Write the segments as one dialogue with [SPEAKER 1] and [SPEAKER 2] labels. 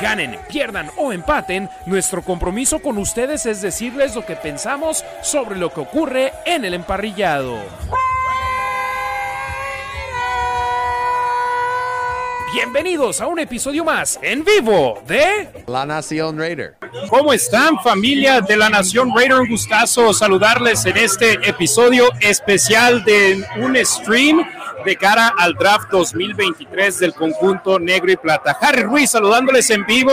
[SPEAKER 1] Ganen, pierdan o empaten, nuestro compromiso con ustedes es decirles lo que pensamos sobre lo que ocurre en el emparrillado. Bienvenidos a un episodio más en vivo de
[SPEAKER 2] La Nación Raider.
[SPEAKER 1] ¿Cómo están familia de la Nación Raider? Un gustazo saludarles en este episodio especial de un stream de cara al draft 2023 del conjunto negro y plata. Harry Ruiz saludándoles en vivo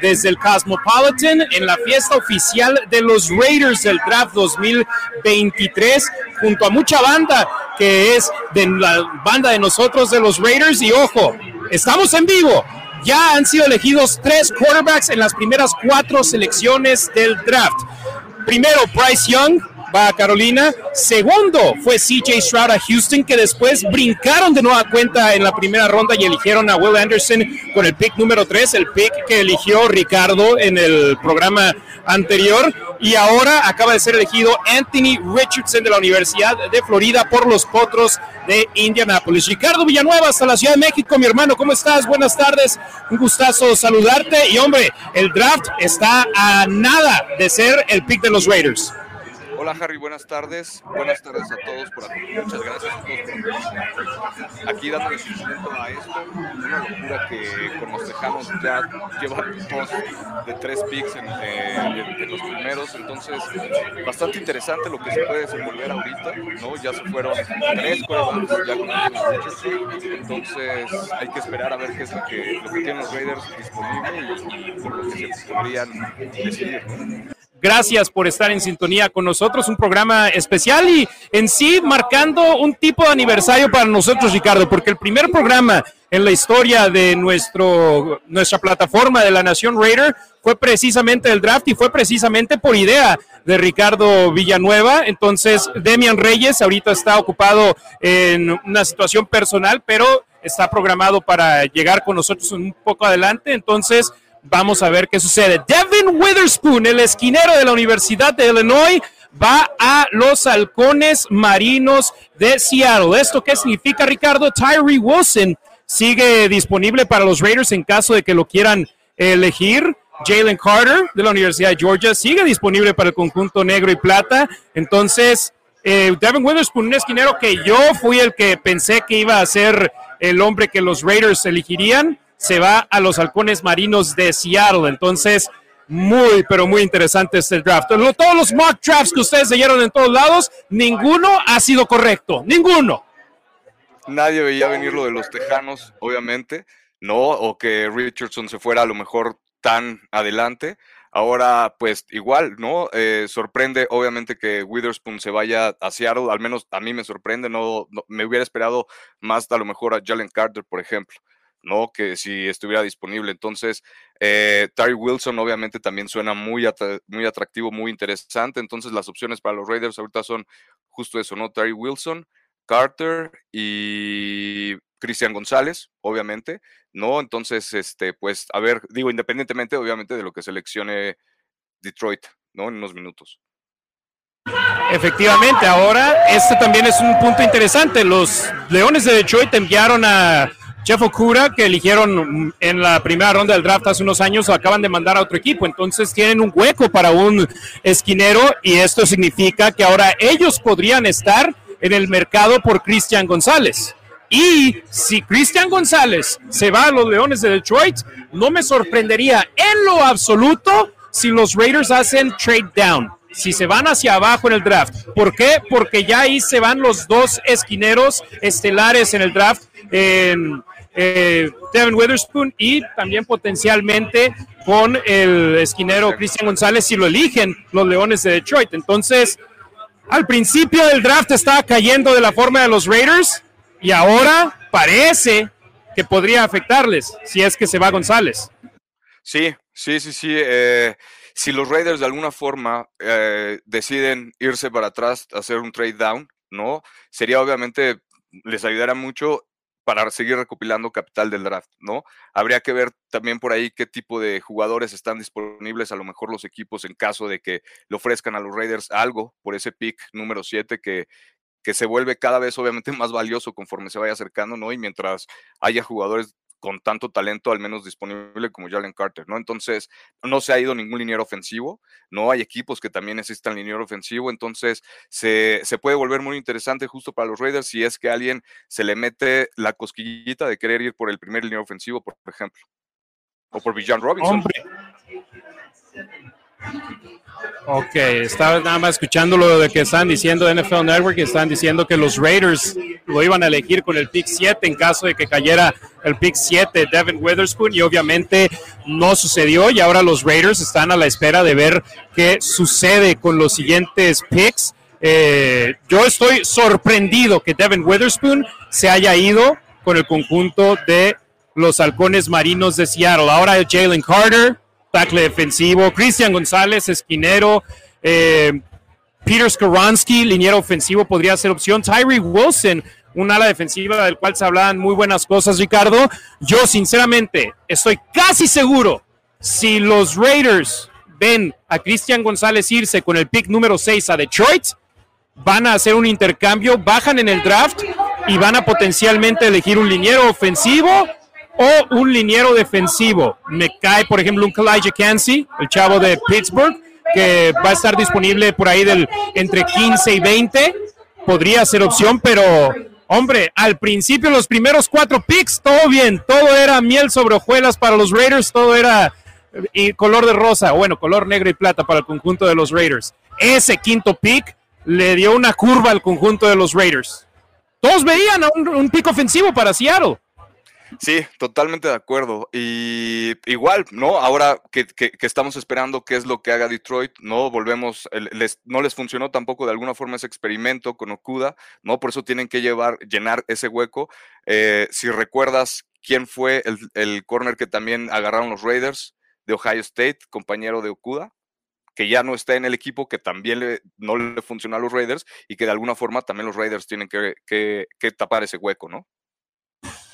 [SPEAKER 1] desde el Cosmopolitan en la fiesta oficial de los Raiders del draft 2023 junto a mucha banda que es de la banda de nosotros de los Raiders y ojo, estamos en vivo. Ya han sido elegidos tres quarterbacks en las primeras cuatro selecciones del draft. Primero, Bryce Young, va a Carolina. Segundo fue CJ Stroud a Houston, que después brincaron de nueva cuenta en la primera ronda y eligieron a Will Anderson con el pick número 3, el pick que eligió Ricardo en el programa anterior. Y ahora acaba de ser elegido Anthony Richardson de la Universidad de Florida por los Potros de Indianapolis. Ricardo Villanueva, hasta la Ciudad de México, mi hermano, ¿cómo estás? Buenas tardes, un gustazo saludarte. Y hombre, el draft está a nada de ser el pick de los Raiders.
[SPEAKER 3] Hola Harry, buenas tardes. Buenas tardes a todos por aquí. Muchas gracias a todos por aquí dándole seguimiento a esto. Una locura que con los tejanos ya llevan dos de tres picks en, eh, los primeros. Entonces, bastante interesante lo que se puede desenvolver ahorita. ¿no? Ya se fueron tres corebacks ya con. Entonces, hay que esperar a ver qué es lo que, lo que tienen los Raiders disponible y, y por lo que se podrían decidir.
[SPEAKER 1] Gracias por estar en sintonía con nosotros, un programa especial y en sí marcando un tipo de aniversario para nosotros, Ricardo, porque el primer programa en la historia de nuestro, nuestra plataforma de la Nación Raider fue precisamente el draft y fue precisamente por idea de Ricardo Villanueva. Entonces, Demian Reyes ahorita está ocupado en una situación personal, pero está programado para llegar con nosotros un poco adelante. Entonces, Vamos a ver qué sucede. Devin Witherspoon, el esquinero de la Universidad de Illinois, va a los halcones marinos de Seattle. ¿Esto qué significa, Ricardo? Tyree Wilson sigue disponible para los Raiders en caso de que lo quieran elegir. Jalen Carter de la Universidad de Georgia sigue disponible para el conjunto negro y plata. Entonces, eh, Devin Witherspoon, un esquinero que yo fui el que pensé que iba a ser el hombre que los Raiders elegirían se va a los halcones marinos de Seattle. Entonces, muy, pero muy interesante este draft. Todos los mock drafts que ustedes leyeron en todos lados, ninguno ha sido correcto. Ninguno.
[SPEAKER 3] Nadie veía venir lo de los Tejanos, obviamente, ¿no? O que Richardson se fuera a lo mejor tan adelante. Ahora, pues igual, ¿no? Eh, sorprende, obviamente, que Witherspoon se vaya a Seattle, al menos a mí me sorprende, no, no, me hubiera esperado más a lo mejor a Jalen Carter, por ejemplo. ¿No? Que si estuviera disponible. Entonces, eh, Terry Wilson obviamente también suena muy, muy atractivo, muy interesante. Entonces, las opciones para los Raiders ahorita son justo eso, ¿no? Terry Wilson, Carter y Cristian González, obviamente, ¿no? Entonces, este, pues, a ver, digo, independientemente, obviamente, de lo que seleccione Detroit, ¿no? En unos minutos.
[SPEAKER 1] Efectivamente, ahora este también es un punto interesante. Los Leones de Detroit enviaron a Jeff Okura, que eligieron en la primera ronda del draft hace unos años, acaban de mandar a otro equipo. Entonces tienen un hueco para un esquinero y esto significa que ahora ellos podrían estar en el mercado por Cristian González. Y si Cristian González se va a los Leones de Detroit, no me sorprendería en lo absoluto si los Raiders hacen trade down si se van hacia abajo en el draft. ¿Por qué? Porque ya ahí se van los dos esquineros estelares en el draft. Eh, Devin Witherspoon y también potencialmente con el esquinero Cristian González si lo eligen los Leones de Detroit. Entonces, al principio del draft estaba cayendo de la forma de los Raiders y ahora parece que podría afectarles si es que se va González.
[SPEAKER 3] Sí, sí, sí, sí. Eh, si los Raiders de alguna forma eh, deciden irse para atrás, hacer un trade down, ¿no? Sería obviamente, les ayudará mucho para seguir recopilando capital del draft, ¿no? Habría que ver también por ahí qué tipo de jugadores están disponibles, a lo mejor los equipos en caso de que le ofrezcan a los Raiders algo por ese pick número 7 que, que se vuelve cada vez obviamente más valioso conforme se vaya acercando, ¿no? Y mientras haya jugadores con tanto talento al menos disponible como Jalen Carter, ¿no? Entonces, no se ha ido ningún liniero ofensivo, no hay equipos que también necesitan liniero ofensivo, entonces se, se, puede volver muy interesante justo para los Raiders si es que alguien se le mete la cosquillita de querer ir por el primer liniero ofensivo, por ejemplo, o por Bijan Robinson.
[SPEAKER 1] Hombre. Ok, estaba nada más escuchando lo de que están diciendo de NFL Network, están diciendo que los Raiders lo iban a elegir con el pick 7 en caso de que cayera el pick 7 Devin Witherspoon y obviamente no sucedió y ahora los Raiders están a la espera de ver qué sucede con los siguientes picks. Eh, yo estoy sorprendido que Devin Witherspoon se haya ido con el conjunto de los halcones marinos de Seattle. Ahora Jalen Carter, tackle defensivo, Cristian González, esquinero, eh, Peter Skoransky, liniero ofensivo, podría ser opción, Tyree Wilson, un ala defensiva del cual se hablan muy buenas cosas, Ricardo. Yo, sinceramente, estoy casi seguro, si los Raiders ven a Cristian González irse con el pick número 6 a Detroit, van a hacer un intercambio, bajan en el draft y van a potencialmente elegir un liniero ofensivo o un liniero defensivo. Me cae, por ejemplo, un Kalijah Cansey, el chavo de Pittsburgh, que va a estar disponible por ahí del entre 15 y 20. Podría ser opción, pero hombre, al principio los primeros cuatro picks, todo bien, todo era miel sobre hojuelas para los Raiders, todo era y color de rosa, bueno, color negro y plata para el conjunto de los Raiders. Ese quinto pick le dio una curva al conjunto de los Raiders. Todos veían un, un pick ofensivo para Seattle.
[SPEAKER 3] Sí, totalmente de acuerdo. Y igual, ¿no? Ahora que, estamos esperando qué es lo que haga Detroit, ¿no? Volvemos, les, no les funcionó tampoco de alguna forma ese experimento con Okuda, ¿no? Por eso tienen que llevar, llenar ese hueco. Eh, si recuerdas quién fue el, el corner que también agarraron los Raiders de Ohio State, compañero de Okuda, que ya no está en el equipo, que también le, no le funcionó a los Raiders y que de alguna forma también los Raiders tienen que, que tapar ese hueco, ¿no?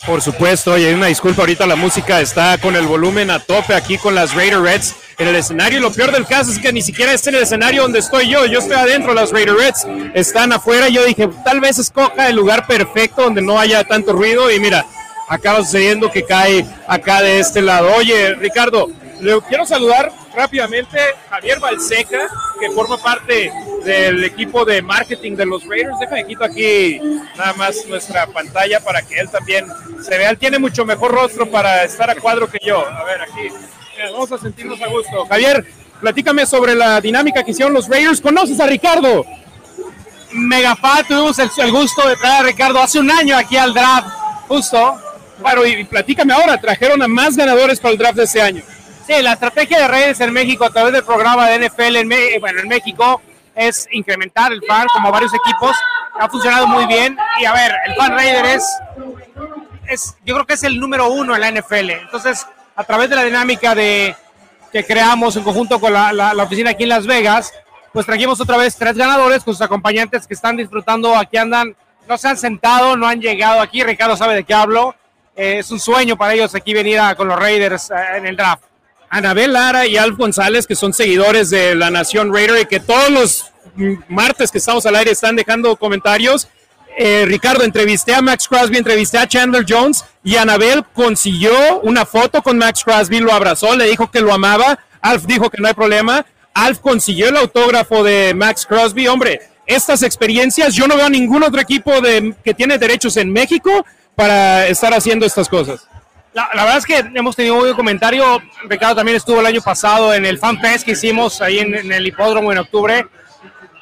[SPEAKER 1] Por supuesto, y una disculpa, ahorita la música está con el volumen a tope aquí con las Raider Reds en el escenario. Y lo peor del caso es que ni siquiera está en el escenario donde estoy yo. Yo estoy adentro, las Raider Reds están afuera. Yo dije, tal vez escoja el lugar perfecto donde no haya tanto ruido. Y mira, acaba sucediendo que cae acá de este lado. Oye, Ricardo, le quiero saludar rápidamente Javier Balseca, que forma parte del equipo de marketing de los Raiders. Déjame quito aquí nada más nuestra pantalla para que él también se vea. Él tiene mucho mejor rostro para estar a cuadro que yo. A ver, aquí. Vamos a sentirnos a gusto. Javier, platícame sobre la dinámica que hicieron los Raiders. ¿Conoces a Ricardo?
[SPEAKER 2] Megafat, tuvimos el, el gusto de traer a Ricardo hace un año aquí al draft, justo.
[SPEAKER 1] Bueno, y platícame ahora, trajeron a más ganadores para el draft de este año.
[SPEAKER 2] Sí, la estrategia de Raiders en México a través del programa de NFL en, bueno, en México es incrementar el fan como varios equipos. Ha funcionado muy bien. Y a ver, el fan Raider es, es, yo creo que es el número uno en la NFL. Entonces, a través de la dinámica de que creamos en conjunto con la, la, oficina aquí en Las Vegas, pues trajimos otra vez tres ganadores con sus acompañantes que están disfrutando. Aquí andan, no se han sentado, no han llegado aquí. Ricardo sabe de qué hablo. Eh, es un sueño para ellos aquí venir a, con los Raiders eh, en el draft.
[SPEAKER 1] Anabel Lara y Alf González, que son seguidores de la Nación Raider y que todos los martes que estamos al aire están dejando comentarios. Eh, Ricardo, entrevisté a Max Crosby, entrevisté a Chandler Jones y Anabel consiguió una foto con Max Crosby, lo abrazó, le dijo que lo amaba. Alf dijo que no hay problema. Alf consiguió el autógrafo de Max Crosby. Hombre, estas experiencias, yo no veo ningún otro equipo de, que tiene derechos en México para estar haciendo estas cosas.
[SPEAKER 2] La, la, verdad es que hemos tenido un buen comentario. Ricardo también estuvo el año pasado en el Fan Fest que hicimos ahí en, en, el hipódromo en octubre.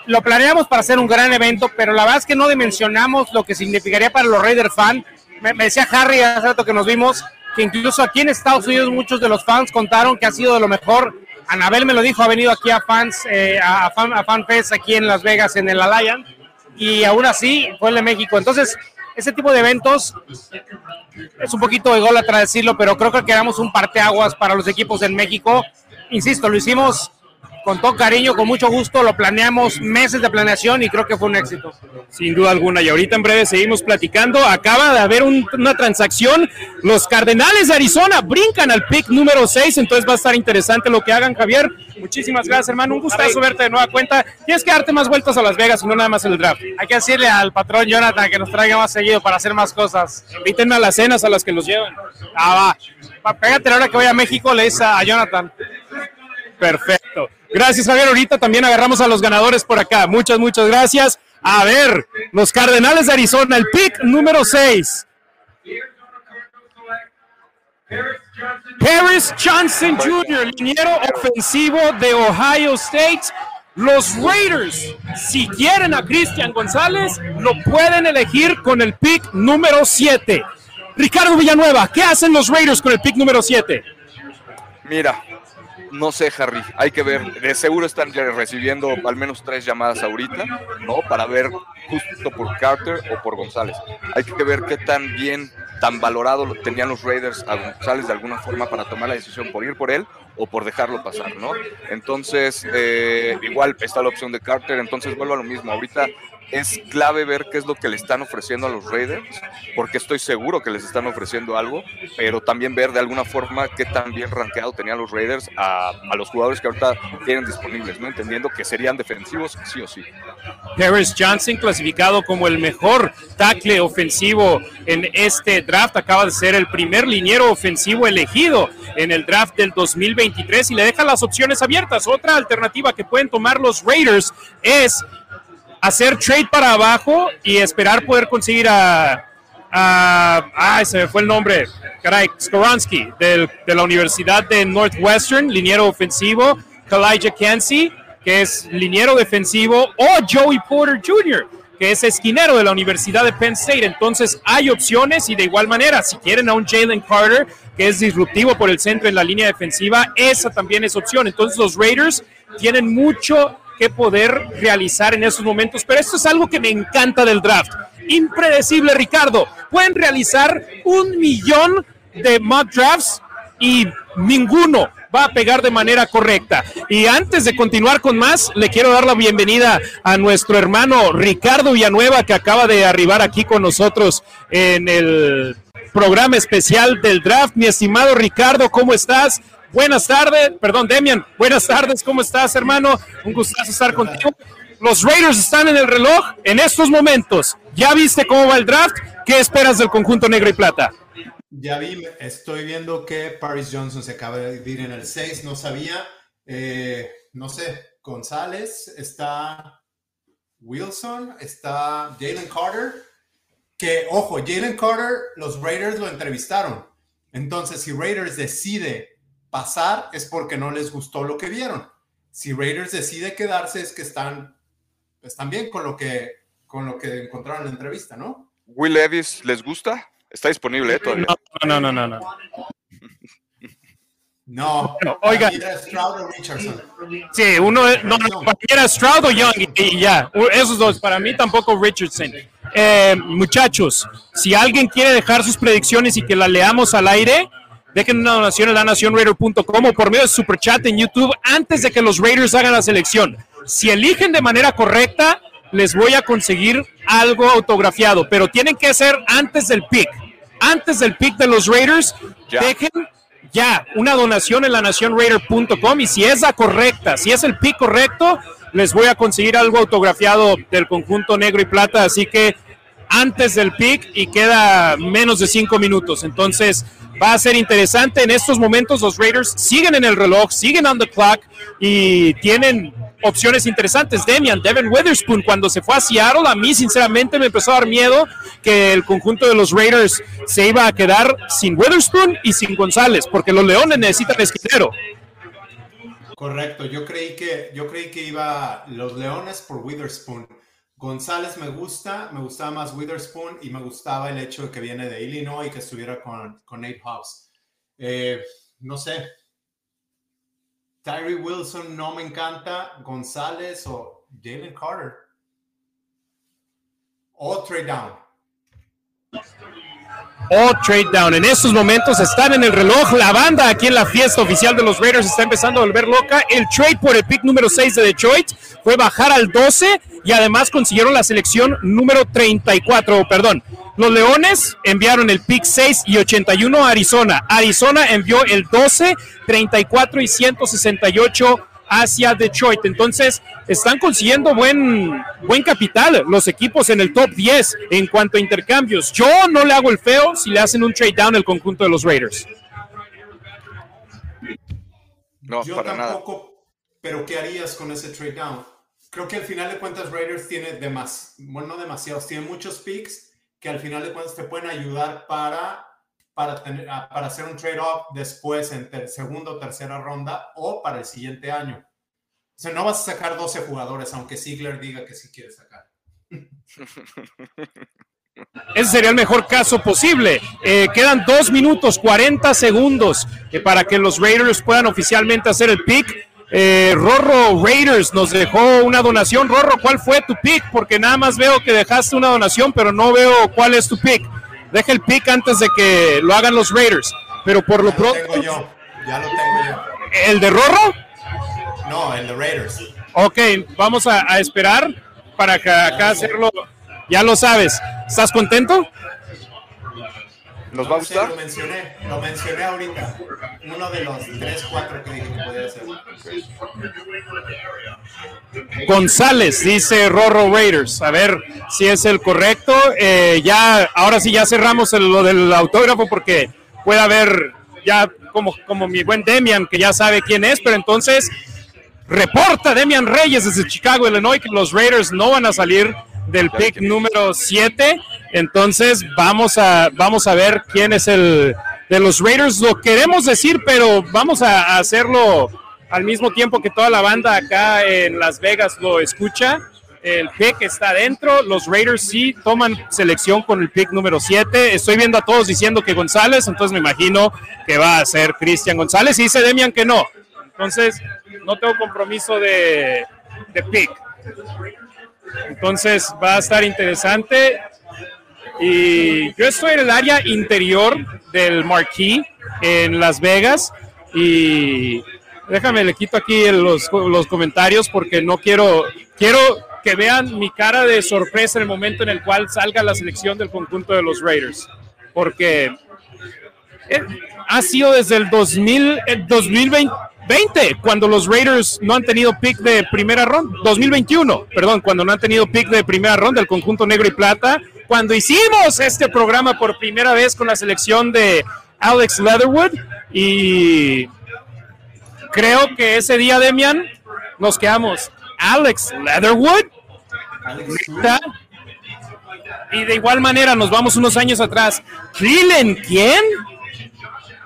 [SPEAKER 2] Lo planeamos para hacer un gran evento, pero la verdad es que no dimensionamos lo que significaría para los Raiders fan. Me, me decía Harry hace rato que nos vimos que incluso aquí en Estados Unidos muchos de los fans contaron que ha sido de lo mejor. Anabel me lo dijo, ha venido aquí a fans, eh, a, fan, a Fan Fest aquí en Las Vegas en el Alliance y aún así fue el de México. Entonces, ese tipo de eventos es un poquito ególatra decirlo, pero creo que quedamos un parteaguas para los equipos en México. Insisto, lo hicimos con todo cariño, con mucho gusto, lo planeamos meses de planeación y creo que fue un éxito.
[SPEAKER 1] Sin duda alguna, y ahorita en breve seguimos platicando. Acaba de haber una transacción. Los Cardenales de Arizona brincan al pick número 6, entonces va a estar interesante lo que hagan, Javier. Muchísimas gracias, hermano. Un gustazo verte de nueva cuenta. Tienes que darte más vueltas a Las Vegas y no nada más el draft.
[SPEAKER 2] Hay que decirle al patrón Jonathan que nos traiga más seguido para hacer más cosas.
[SPEAKER 1] Invítenme a las cenas a las que los llevan.
[SPEAKER 2] Ah, va. Pégate la hora que voy a México, le dice a Jonathan.
[SPEAKER 1] Perfecto. Gracias, Javier. Ahorita también agarramos a los ganadores por acá. Muchas, muchas gracias. A ver, los Cardenales de Arizona, el pick número 6. Harris Johnson Jr., liniero ofensivo de Ohio State. Los Raiders, si quieren a Cristian González, lo pueden elegir con el pick número 7. Ricardo Villanueva, ¿qué hacen los Raiders con el pick número 7?
[SPEAKER 3] Mira, no sé, Harry, hay que ver. De seguro están recibiendo al menos tres llamadas ahorita, ¿no? Para ver justo por Carter o por González. Hay que ver qué tan bien, tan valorado tenían los Raiders a González de alguna forma para tomar la decisión por ir por él o por dejarlo pasar, ¿no? Entonces, eh, igual está la opción de Carter, entonces vuelvo a lo mismo. Ahorita es clave ver qué es lo que le están ofreciendo a los Raiders, porque estoy seguro que les están ofreciendo algo, pero también ver de alguna forma qué tan bien rankeado tenían los Raiders a, los jugadores que ahorita tienen disponibles, ¿no? Entendiendo que serían defensivos sí o sí.
[SPEAKER 1] Harris Johnson clasificado como el mejor tackle ofensivo en este draft, acaba de ser el primer liniero ofensivo elegido en el draft del 2023 y le deja las opciones abiertas. Otra alternativa que pueden tomar los Raiders es hacer trade para abajo y esperar poder conseguir a, ah, se me fue el nombre, caray, Skoronsky, de la Universidad de Northwestern, liniero ofensivo, Kalijah Kensi, que es liniero defensivo, o Joey Porter Jr., que es esquinero de la Universidad de Penn State. Entonces hay opciones y de igual manera, si quieren a un Jalen Carter, que es disruptivo por el centro en la línea defensiva, esa también es opción. Entonces los Raiders tienen mucho que poder realizar en esos momentos. Pero esto es algo que me encanta del draft. Impredecible, Ricardo. Pueden realizar un millón de mock drafts y ninguno va a pegar de manera correcta. Y antes de continuar con más, le quiero dar la bienvenida a nuestro hermano Ricardo Villanueva, que acaba de arribar aquí con nosotros en el programa especial del draft. Mi estimado Ricardo, ¿cómo estás? Buenas tardes, perdón, Demian. Buenas tardes, ¿cómo estás, hermano? Un gustazo estar contigo. Los Raiders están en el reloj en estos momentos. ¿Ya viste cómo va el draft? ¿Qué esperas del conjunto negro y plata?
[SPEAKER 4] Ya vi, estoy viendo que Paris Johnson se acaba de ir en el 6, no sabía. Eh, no sé, González, está Wilson, está Jalen Carter. Que, ojo, Jalen Carter, los Raiders lo entrevistaron. Entonces, si Raiders decide pasar es porque no les gustó lo que vieron. Si Raiders decide quedarse es que están, están bien con lo que, con lo que encontraron en la entrevista, ¿no?
[SPEAKER 3] Will Levis, ¿les gusta? Está disponible ¿eh, todavía.
[SPEAKER 1] No, no, no, no.
[SPEAKER 4] No.
[SPEAKER 1] no. oiga. Stroud o Richardson. Sí, uno es, no, no, era Stroud o Young y, ya. Esos dos, para mí tampoco Richardson. Eh, muchachos, si alguien quiere dejar sus predicciones y que las leamos al aire, dejen una donación en la o por medio de super chat en YouTube antes de que los Raiders hagan la selección. Si eligen de manera correcta, les voy a conseguir algo autografiado, pero tienen que ser antes del pick. Antes del pick de los Raiders, dejen ya una donación en la nacionraider.com y si es la correcta, si es el pick correcto, les voy a conseguir algo autografiado del conjunto negro y plata. Así que antes del pick y queda menos de cinco minutos. Entonces, va a ser interesante. En estos momentos los Raiders siguen en el reloj, siguen on the clock y tienen opciones interesantes. Demian, Devin Witherspoon, cuando se fue a Seattle, a mí sinceramente me empezó a dar miedo que el conjunto de los Raiders se iba a quedar sin Witherspoon y sin González, porque los Leones necesitan esquinero.
[SPEAKER 4] Correcto, yo creí que yo creí que iba los Leones por Witherspoon González me gusta, me gustaba más Witherspoon y me gustaba el hecho de que viene de Illinois y que estuviera con, con Nate Hobbs. Eh, no sé. Tyree Wilson no me encanta. González o Jalen Carter. O trade down.
[SPEAKER 1] o trade down. En estos momentos están en el reloj. La banda aquí en la fiesta oficial de los Raiders está empezando a volver loca. El trade por el pick número 6 de Detroit fue bajar al 12 y además consiguieron la selección número 34, perdón. Los Leones enviaron el pick 6 y 81 a Arizona. Arizona envió el 12, 34 y 168 hacia Detroit. Entonces, están consiguiendo buen, buen capital los equipos en el top 10 en cuanto a intercambios. Yo no le hago el feo si le hacen un trade down el conjunto de los Raiders.
[SPEAKER 4] No, Yo para tampoco, pero ¿qué harías con ese trade down? Creo que al final de cuentas Raiders tiene demasiados, bueno, no demasiados, tiene muchos picks que al final de cuentas te pueden ayudar para para, tener, ah, para hacer un trade-off después en segunda o tercera ronda o para el siguiente año. O sea, no vas a sacar 12 jugadores, aunque Ziegler diga que sí quiere sacar.
[SPEAKER 1] Ese sería el mejor caso posible. Eh, quedan 2 minutos 40 segundos eh, para que los Raiders puedan oficialmente hacer el pick. Eh, Rorro Raiders nos dejó una donación. Rorro, ¿cuál fue tu pick? Porque nada más veo que dejaste una donación, pero no veo cuál es tu pick deja el pick antes de que lo hagan los Raiders. Pero por lo pronto.
[SPEAKER 4] Tengo yo. Ya lo tengo yo.
[SPEAKER 1] ¿El de Rorro?
[SPEAKER 4] No, el de Raiders.
[SPEAKER 1] Ok, vamos a, esperar para que acá hacerlo. Ya lo sabes. ¿Estás contento?
[SPEAKER 3] ¿Nos va a gustar?
[SPEAKER 4] lo mencioné, lo mencioné ahorita. Uno de los 3, 4 que dije que podía ser.
[SPEAKER 1] González, dice Rorro Raiders. A ver si es el correcto. Eh, ya, ahora sí ya cerramos lo del autógrafo porque puede haber ya como, como mi buen Demian, que ya sabe quién es, pero entonces reporta Demian Reyes desde Chicago, Illinois, que los Raiders no van a salir del pick número 7. Entonces vamos a, vamos a ver quién es el de los Raiders. Lo queremos decir, pero vamos a, hacerlo al mismo tiempo que toda la banda acá en Las Vegas lo escucha. El pick está adentro. Los Raiders sí toman selección con el pick número 7. Estoy viendo a todos diciendo que González, entonces me imagino que va a ser Cristian González. Y dice Demian que no. Entonces, no tengo compromiso de, de pick. Entonces va a estar interesante. Y yo estoy en el área interior del Marquee en Las Vegas. Y déjame, le quito aquí los, los comentarios porque no quiero, quiero que vean mi cara de sorpresa en el momento en el cual salga la selección del conjunto de los Raiders. Porque eh, ha sido desde el 2000, el 2020 20, cuando los Raiders no han tenido pick de primera ronda, 2021, perdón, cuando no han tenido pick de primera ronda, el conjunto negro y plata, cuando hicimos este programa por primera vez con la selección de Alex Leatherwood y creo que ese día, Demian, nos quedamos, Alex Leatherwood, y de igual manera nos vamos unos años atrás, ¿Cleveland quién?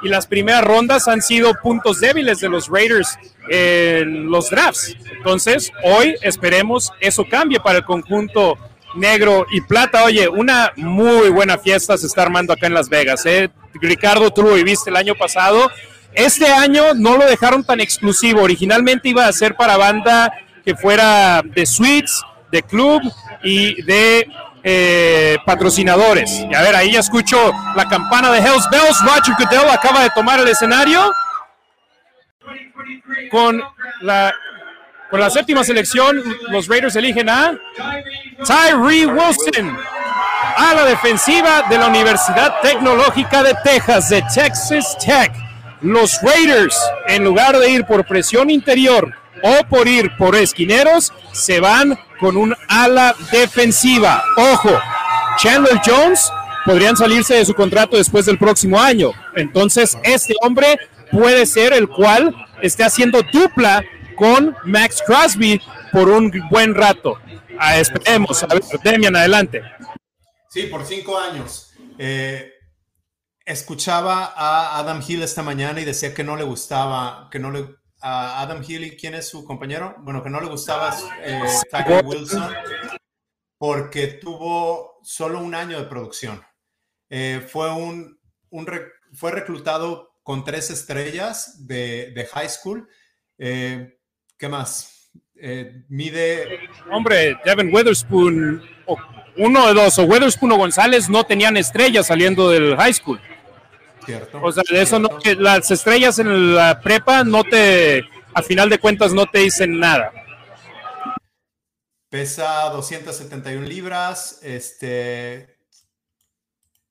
[SPEAKER 1] y las primeras rondas han sido puntos débiles de los Raiders en los drafts. Entonces, hoy esperemos eso cambie para el conjunto negro y plata. Oye, una muy buena fiesta se está armando acá en Las Vegas. ¿eh? Ricardo, tú lo viviste el año pasado. Este año no lo dejaron tan exclusivo. Originalmente iba a ser para banda que fuera de suites, de club y de eh, patrocinadores. Y a ver, ahí ya escucho la campana de Hells Bells. Roger Goodell acaba de tomar el escenario con la, con la séptima selección. Los Raiders eligen a Tyree Wilson a la defensiva de la Universidad Tecnológica de Texas, de Texas Tech. Los Raiders, en lugar de ir por presión interior o por ir por esquineros, se van con un ala defensiva. Ojo, Chandler Jones podrían salirse de su contrato después del próximo año. Entonces, este hombre puede ser el cual esté haciendo dupla con Max Crosby por un buen rato. Ah, esperemos. A ver, Demian, adelante.
[SPEAKER 4] Sí, por cinco años. Eh, escuchaba a Adam Hill esta mañana y decía que no le gustaba, que no le a Adam Healy, ¿quién es su compañero? Bueno, que no le gustaba eh, Wilson porque tuvo solo un año de producción. Eh, fue, un, fue reclutado con tres estrellas de, high school. Eh, ¿Qué más? Eh, mide...
[SPEAKER 1] Hombre, Devin Witherspoon uno de dos, o Weatherspoon o González no tenían estrellas saliendo del high school.
[SPEAKER 4] Cierto.
[SPEAKER 1] O sea, de eso no, las estrellas en la prepa no te, a final de cuentas, no te dicen nada.
[SPEAKER 4] Pesa 271 libras, este,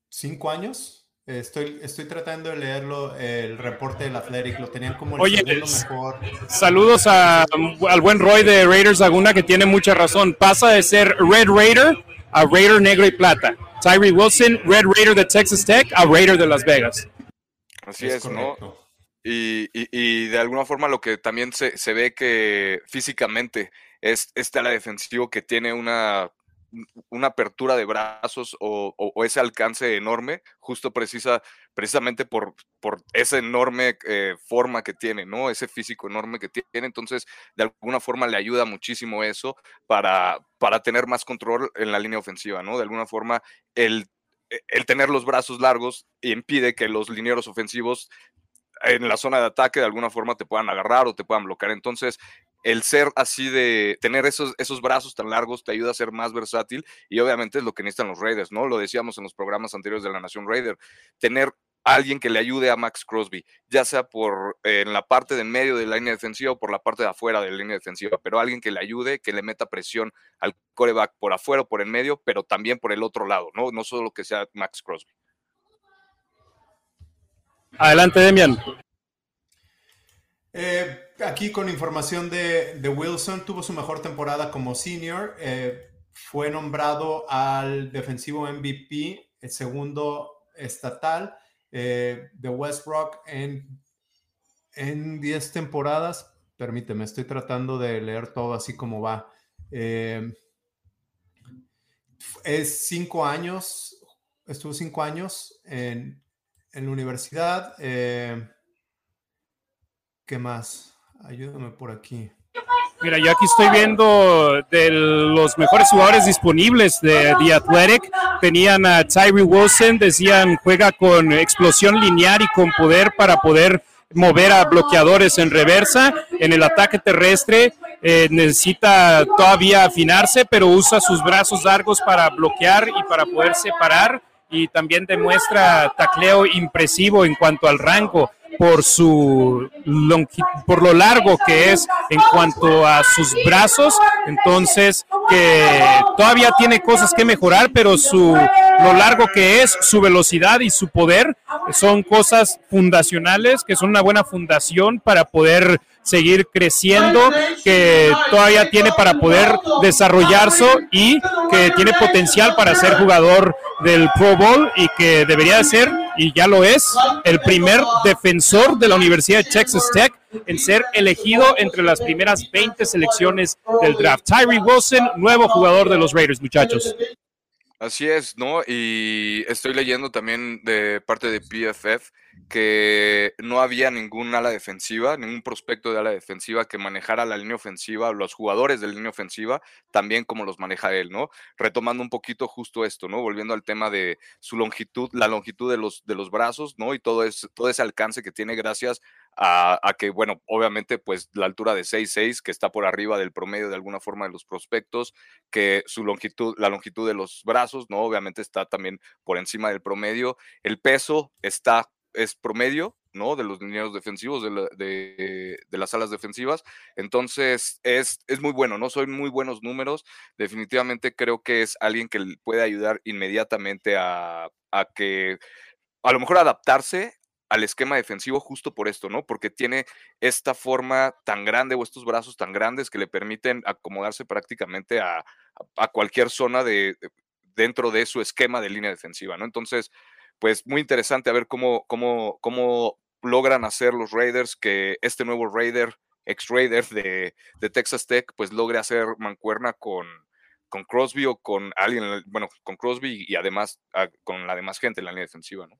[SPEAKER 4] cinco años. Estoy, estoy tratando de leerlo, el reporte del Athletic, lo tenían como el
[SPEAKER 1] Oye,
[SPEAKER 4] mejor.
[SPEAKER 1] Saludos a- al buen Roy de Raiders Laguna que tiene mucha razón. Pasa de ser Red Raider a Raider Negro y Plata. Tyree Wilson, Red Raider de Texas Tech a Raider de Las Vegas.
[SPEAKER 3] Así es, ¿no? Y, y- y de alguna forma lo que también se, se ve que físicamente es este ala defensivo que tiene una, una apertura de brazos o, ese alcance enorme, justo precisa, precisamente por, por esa enorme eh, forma que tiene, ¿no? Ese físico enorme que tiene. Entonces, de alguna forma le ayuda muchísimo eso para, para tener más control en la línea ofensiva, ¿no? De alguna forma, el, el tener los brazos largos impide que los linieros ofensivos en la zona de ataque de alguna forma te puedan agarrar o te puedan bloquear. Entonces, el ser así de tener esos, esos brazos tan largos te ayuda a ser más versátil y obviamente es lo que necesitan los Raiders, ¿no? Lo decíamos en los programas anteriores de la Nación Raider, tener a alguien que le ayude a Max Crosby, ya sea por eh, en la parte de en medio de la línea defensiva o por la parte de afuera de la línea defensiva, pero alguien que le ayude, que le meta presión al coreback por afuera o por en medio, pero también por el otro lado, ¿no? No solo que sea Max Crosby.
[SPEAKER 1] Adelante, Demian.
[SPEAKER 4] Eh, aquí con información de, Wilson, tuvo su mejor temporada como senior. eh, fue nombrado al defensivo MVP, el segundo estatal eh, de West Rock en, en 10 temporadas. Permíteme, estoy tratando de leer todo así como va. Eh, es cinco años, estuvo cinco años en, en la universidad. eh, ¿Qué más? Ayúdame por aquí.
[SPEAKER 1] Mira, yo aquí estoy viendo de los mejores jugadores disponibles de The Athletic. Tenían a Tyree Wilson, decían juega con explosión lineal y con poder para poder mover a bloqueadores en reversa. En el ataque terrestre eh, necesita todavía afinarse, pero usa sus brazos largos para bloquear y para poder separar. Y también demuestra tacleo impresivo en cuanto al rango por su por lo largo que es en cuanto a sus brazos, entonces que todavía tiene cosas que mejorar, pero su lo largo que es, su velocidad y su poder son cosas fundacionales que son una buena fundación para poder seguir creciendo, que todavía tiene para poder desarrollarse y que tiene potencial para ser jugador del Pro Bowl y que debería de ser, y ya lo es, el primer defensor de la Universidad de Texas Tech en ser elegido entre las primeras 20 selecciones del draft. Tyree Wilson, nuevo jugador de los Raiders, muchachos.
[SPEAKER 3] Así es, ¿no? Y estoy leyendo también de parte de PFF que no había ningún ala defensiva, ningún prospecto de ala defensiva que manejara la línea ofensiva, los jugadores de la línea ofensiva, también como los maneja él, ¿no? Retomando un poquito justo esto, ¿no? Volviendo al tema de su longitud, la longitud de los, de los brazos, ¿no? Y todo, es, todo ese alcance que tiene gracias a, a que, bueno, obviamente, pues la altura de 6'6", que está por arriba del promedio de alguna forma de los prospectos, que su longitud, la longitud de los brazos, ¿no? Obviamente está también por encima del promedio. El peso está, es promedio, ¿no? De los lineros defensivos, de, de- las alas defensivas. Entonces, es, es muy bueno, ¿no? Son muy buenos números. Definitivamente creo que es alguien que puede ayudar inmediatamente a, a que, a lo mejor adaptarse al esquema defensivo justo por esto, ¿no? Porque tiene esta forma tan grande o estos brazos tan grandes que le permiten acomodarse prácticamente a, a- cualquier zona de- dentro de su esquema de línea defensiva, ¿no? Entonces, pues muy interesante a ver cómo, cómo, cómo logran hacer los Raiders que este nuevo Raider, ex Raider de, de Texas Tech, pues logre hacer mancuerna con, con Crosby o con alguien, bueno, con Crosby y además ah, con la demás gente en la línea defensiva, ¿no?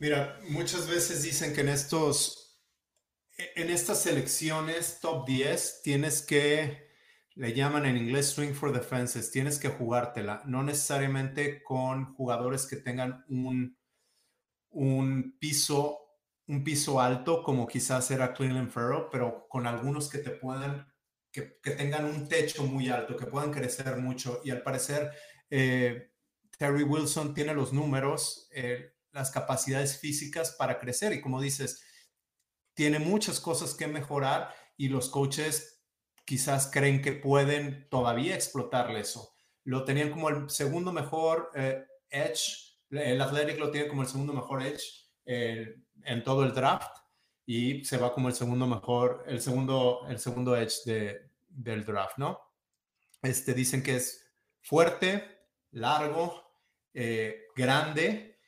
[SPEAKER 4] Mira, muchas veces dicen que en estos, en estas selecciones top 10 tienes que, le llaman en inglés swing for the fences, tienes que jugártela, no necesariamente con jugadores que tengan un, un piso, un piso alto como quizás era Cleveland Farrell, pero con algunos que te puedan que, tengan un techo muy alto, que puedan crecer mucho. Y al parecer, eh, Terry Wilson tiene los números, eh, las capacidades físicas para crecer. Y como dices, tiene muchas cosas que mejorar y los coaches quizás creen que pueden todavía explotarle eso. Lo tenían como el segundo mejor eh, edge, el Athletic lo tiene como el segundo mejor edge en todo el draft y se va como el segundo mejor, el segundo, el segundo edge de, del draft, ¿no? Este, dicen que es fuerte, largo, eh, grande,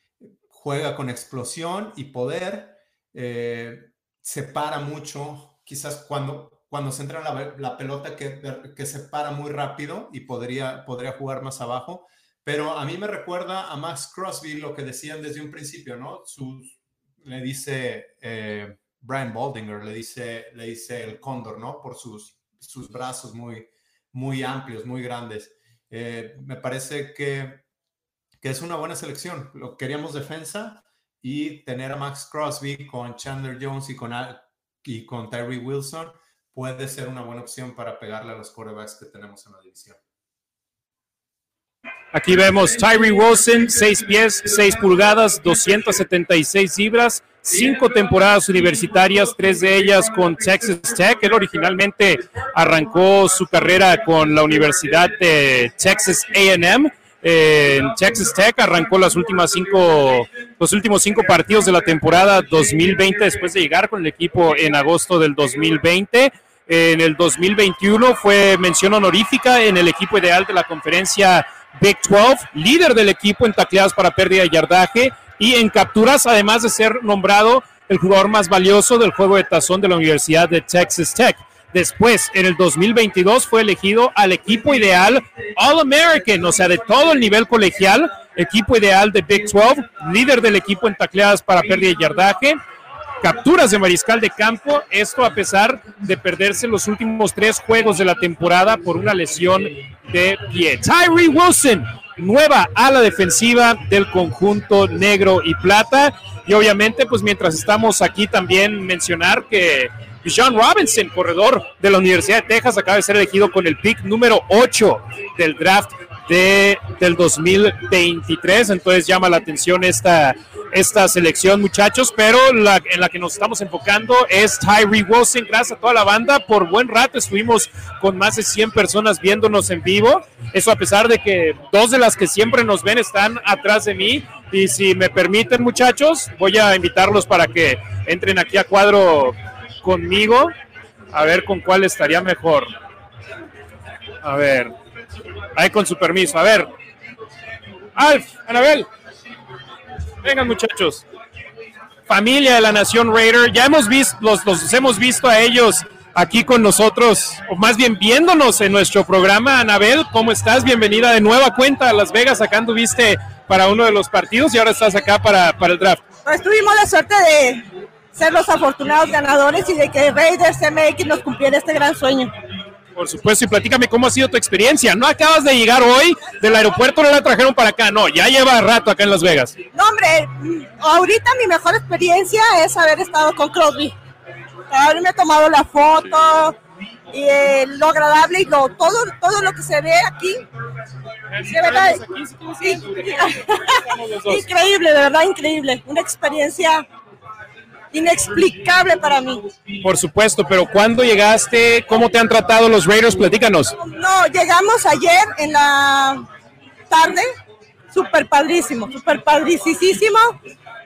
[SPEAKER 4] juega con explosión y poder, eh, se para mucho, quizás cuando, cuando se entra la, la pelota que, que, se para muy rápido y podría, podría jugar más abajo, pero a mí me recuerda a Max Crosby lo que decían desde un principio, ¿no? Sus, le dice... Eh, Brian Baldinger le dice, le dice el cóndor, ¿no? Por sus, sus brazos muy, muy amplios, muy grandes. Eh, me parece que, que, es una buena selección. Lo queríamos defensa y tener a Max Crosby con Chandler Jones y con, y con Tyree Wilson puede ser una buena opción para pegarle a los quarterbacks que tenemos en la división.
[SPEAKER 1] Aquí vemos Tyree Wilson, 6 pies, 6 pulgadas, 276 libras, cinco temporadas universitarias, tres de ellas con Texas Tech. Él originalmente arrancó su carrera con la Universidad de Texas AM. En Texas Tech arrancó las últimas cinco, los últimos cinco partidos de la temporada 2020 después de llegar con el equipo en agosto del 2020. En el 2021 fue mención honorífica en el equipo ideal de la conferencia Big 12, líder del equipo en tacleadas para pérdida de yardaje y en capturas, además de ser nombrado el jugador más valioso del juego de tazón de la Universidad de Texas Tech. Después, en el 2022, fue elegido al equipo ideal All American, o sea, de todo el nivel colegial, equipo ideal de Big 12, líder del equipo en tacleadas para pérdida de yardaje, capturas de mariscal de campo, esto a pesar de perderse los últimos tres juegos de la temporada por una lesión de pie. Tyree Wilson, nueva ala defensiva del conjunto negro y plata. Y obviamente, pues mientras estamos aquí también mencionar que John Robinson, corredor de la Universidad de Texas, acaba de ser elegido con el pick número 8 del draft de, del 2023. Entonces llama la atención esta, esta selección, muchachos, pero en la que nos estamos enfocando es Tyree Wilson. Gracias a toda la banda. Por buen rato estuvimos con más de 100 personas viéndonos en vivo. Eso a pesar de que dos de las que siempre nos ven están atrás de mí. Y si me permiten, muchachos, voy a invitarlos para que entren aquí a cuadro conmigo. A ver con cuál estaría mejor. A ver. Ahí con su permiso. A ver. Alf, Anabel. Vengan muchachos. Familia de la Nación Raider. Ya hemos visto, los, los hemos visto a ellos aquí con nosotros, o más bien viéndonos en nuestro programa. Anabel, ¿cómo estás? Bienvenida de nueva cuenta a Las Vegas. Acá anduviste para uno de los partidos y ahora estás acá para, para el draft.
[SPEAKER 5] Pues tuvimos la suerte de ser los afortunados ganadores y de que Raiders MX nos cumpliera este gran sueño.
[SPEAKER 1] Por supuesto, y platícame cómo ha sido tu experiencia. No acabas de llegar hoy del aeropuerto, no la trajeron para acá, no, ya lleva rato acá en Las Vegas.
[SPEAKER 5] No, hombre, ahorita mi mejor experiencia es haber estado con Crosby. Haberme tomado la foto, y eh, lo agradable y lo, todo, todo lo que se ve aquí. increíble, de verdad, increíble. Una experiencia inexplicable para mí.
[SPEAKER 1] Por supuesto, pero ¿cuándo llegaste? ¿Cómo te han tratado los Raiders? Platícanos.
[SPEAKER 5] No, llegamos ayer en la tarde, súper padrísimo, súper padricísimo.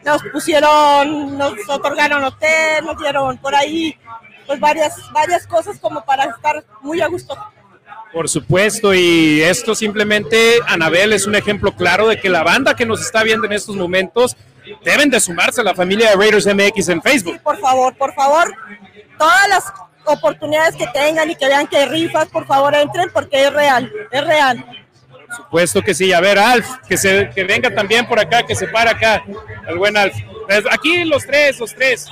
[SPEAKER 5] Nos pusieron, nos otorgaron hotel, nos dieron por ahí pues varias, varias cosas como para estar muy a gusto.
[SPEAKER 1] Por supuesto, y esto simplemente, Anabel, es un ejemplo claro de que la banda que nos está viendo en estos momentos deben de sumarse a la familia de Raiders MX en Facebook.
[SPEAKER 5] por favor, por favor, todas las oportunidades que tengan y que vean que rifas, por favor entren porque es real, es real.
[SPEAKER 1] Por supuesto que sí. A ver, Alf, que, se, que venga también por acá, que se para acá, el buen Alf. Pues, aquí los tres, los tres.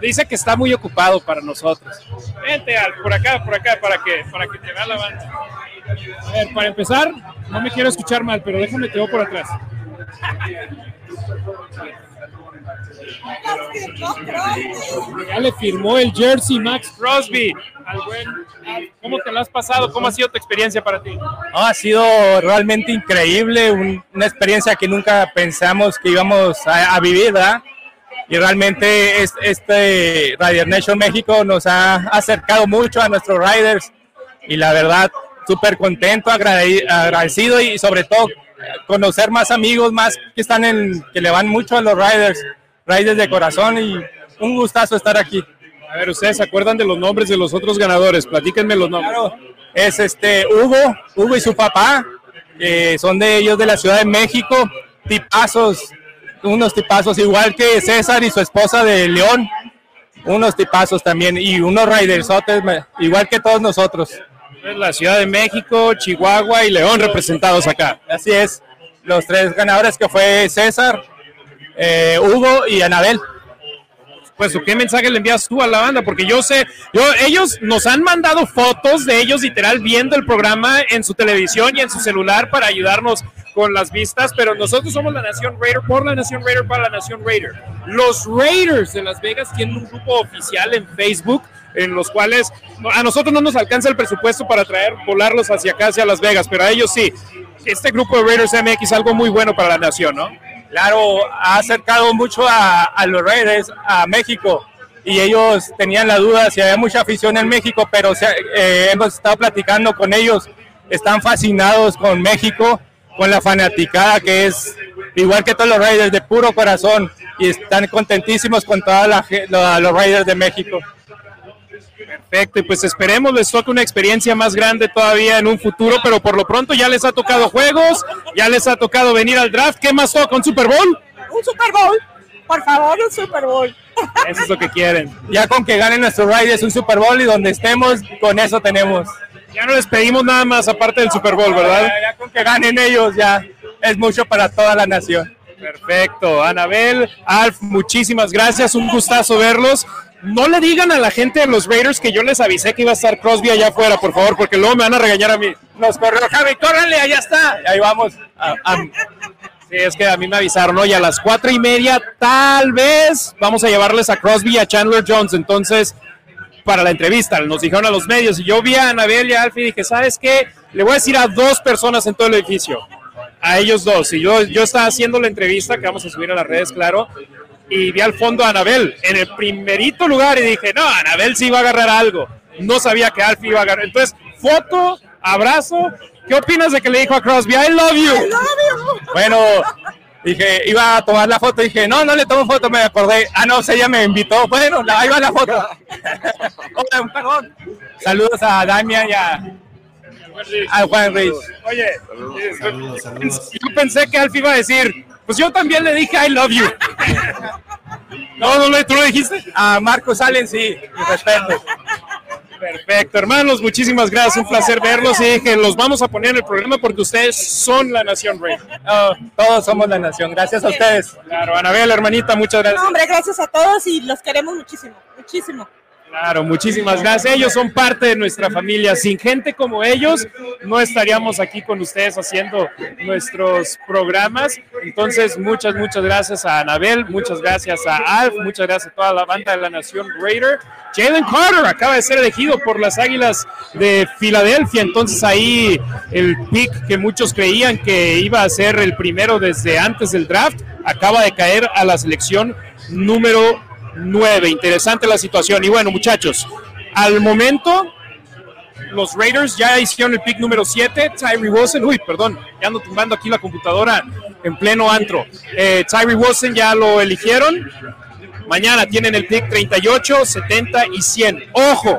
[SPEAKER 1] Dice que está muy ocupado para nosotros. Vente, Alf, por acá, por acá, para que, para que te vea la banda. A ver, para empezar, no me quiero escuchar mal, pero déjame voy por atrás. Ya le firmó el jersey Max Crosby. ¿Cómo te lo has pasado? ¿Cómo ha sido tu experiencia para ti?
[SPEAKER 6] ha sido realmente increíble, una experiencia que nunca pensamos que íbamos a, vivir, ¿verdad? Y realmente este Rider Nation México nos ha acercado mucho a nuestros riders y la verdad, súper contento, agradecido y sobre todo conocer más amigos, más que están en, que le van mucho a los riders, riders de corazón y un gustazo estar aquí.
[SPEAKER 1] A ver, ¿ustedes se acuerdan de los nombres de los otros ganadores? Platíquenme los nombres. Claro,
[SPEAKER 6] es este Hugo, Hugo y su papá, son de ellos de la Ciudad de México, tipazos, unos tipazos, igual que César y su esposa de León, unos tipazos también, y unos ridersotes, igual que todos nosotros.
[SPEAKER 1] La Ciudad de México, Chihuahua y León representados acá.
[SPEAKER 6] Así es, los tres ganadores que fue César, eh, Hugo y Anabel
[SPEAKER 1] pues qué mensaje le envías tú a la banda, porque yo sé, yo, ellos nos han mandado fotos de ellos literal viendo el programa en su televisión y en su celular para ayudarnos con las vistas, pero nosotros somos la Nación Raider por la Nación Raider para la Nación Raider. Los Raiders de Las Vegas tienen un grupo oficial en Facebook en los cuales a nosotros no nos alcanza el presupuesto para traer, volarlos hacia acá, hacia Las Vegas, pero a ellos sí. Este grupo de Raiders MX es algo muy bueno para la nación, ¿no?
[SPEAKER 6] claro, ha acercado mucho a, los Raiders a México y ellos tenían la duda si había mucha afición en México, pero eh, hemos estado platicando con ellos, están fascinados con México, con la fanaticada que es igual que todos los Raiders de puro corazón y están contentísimos con todos los Raiders de México.
[SPEAKER 1] Perfecto, y pues esperemos les toque una experiencia más grande todavía en un futuro, pero por lo pronto ya les ha tocado juegos, ya les ha tocado venir al draft. ¿Qué más toca? ¿Un Super Bowl?
[SPEAKER 5] Un Super Bowl, por favor, un Super Bowl.
[SPEAKER 1] Eso es lo que quieren.
[SPEAKER 6] Ya con que ganen nuestro Raiders un Super Bowl y donde estemos, con eso tenemos.
[SPEAKER 1] Ya no les pedimos nada más aparte del Super Bowl, ¿verdad?
[SPEAKER 6] Ya, con que ganen ellos, ya es mucho para toda la nación.
[SPEAKER 1] Perfecto. Anabel, Alf, muchísimas gracias. Un gustazo verlos no le digan a la gente de los Raiders que yo les avisé que iba a estar Crosby allá afuera, por favor, porque luego me van a regañar a mí.
[SPEAKER 6] Nos corrió Javi, córranle, allá está.
[SPEAKER 1] ahí vamos. Sí, es que a mí me avisaron, ¿no? y a las cuatro y media tal vez vamos a llevarles a Crosby y a Chandler Jones. Entonces, para la entrevista, nos dijeron a los medios, y yo vi a Anabel y a Alfie y dije, ¿sabes qué? Le voy a decir a dos personas en todo el edificio, a ellos dos. Y yo, yo estaba haciendo la entrevista, que vamos a subir a las redes, claro, y vi al fondo a Anabel en el primerito lugar y dije, no, Anabel sí iba a agarrar algo. No sabía que Alfie iba a agarrar. Entonces, foto, abrazo. ¿Qué opinas de que le dijo a Crosby, I love you? I love you.
[SPEAKER 6] Bueno, dije, iba a tomar la foto, dije, no, no le tomo foto, me acordé. Ah, no, ella me invitó. Bueno, ahí va la foto. Hola, perdón. Saludos a Damian y a, Juan Ruiz.
[SPEAKER 1] Oye, yo pensé que Alfie iba a decir, pues yo también le dije I love you. no, no, ¿tú lo dijiste?
[SPEAKER 6] A Marcos Allen, sí, respeto.
[SPEAKER 1] Perfecto, hermanos, muchísimas gracias, un placer verlos y dije, los vamos a poner en el programa porque ustedes son la Nación Rey.
[SPEAKER 6] todos somos la Nación, gracias a ustedes.
[SPEAKER 1] Claro, Anabel, hermanita, muchas gracias.
[SPEAKER 5] hombre, gracias a todos y los queremos muchísimo, muchísimo.
[SPEAKER 1] Claro, muchísimas gracias. Ellos son parte de nuestra familia. Sin gente como ellos, no estaríamos aquí con ustedes haciendo nuestros programas. Entonces, muchas, muchas gracias a Anabel, muchas gracias a Alf, muchas gracias a toda la banda de la Nación Raider. Jalen Carter acaba de ser elegido por las Águilas de Filadelfia. Entonces, ahí el pick que muchos creían que iba a ser el primero desde antes del draft, acaba de caer a la selección número 9. Interesante la situación. Y bueno, muchachos, al momento los Raiders ya hicieron el pick número 7. Tyree Wilson, uy, perdón, ya ando tumbando aquí la computadora en pleno antro. Eh, Tyree Wilson ya lo eligieron. Mañana tienen el pick 38, 70 y 100. Ojo,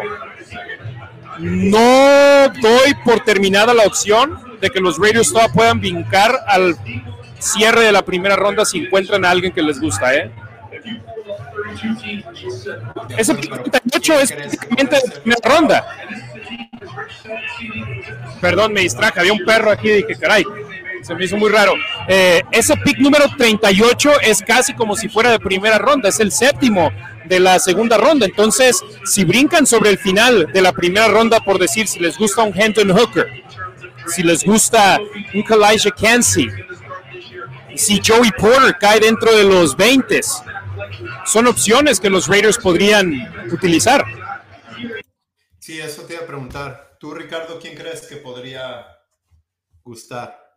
[SPEAKER 1] no doy por terminada la opción de que los Raiders todavía puedan vincar al cierre de la primera ronda si encuentran a alguien que les gusta, ¿eh? Ese pick 38 es prácticamente de primera ronda. Perdón, me distraje, había un perro aquí y dije, caray, se me hizo muy raro. Eh, ese pick número 38 es casi como si fuera de primera ronda, es el séptimo de la segunda ronda. Entonces, si brincan sobre el final de la primera ronda, por decir, si les gusta un Hendon Hooker, si les gusta un Kalijah Kansey, si Joey Porter cae dentro de los 20, son opciones que los Raiders podrían utilizar.
[SPEAKER 4] Sí, eso te iba a preguntar. Tú, Ricardo, ¿quién crees que podría gustar?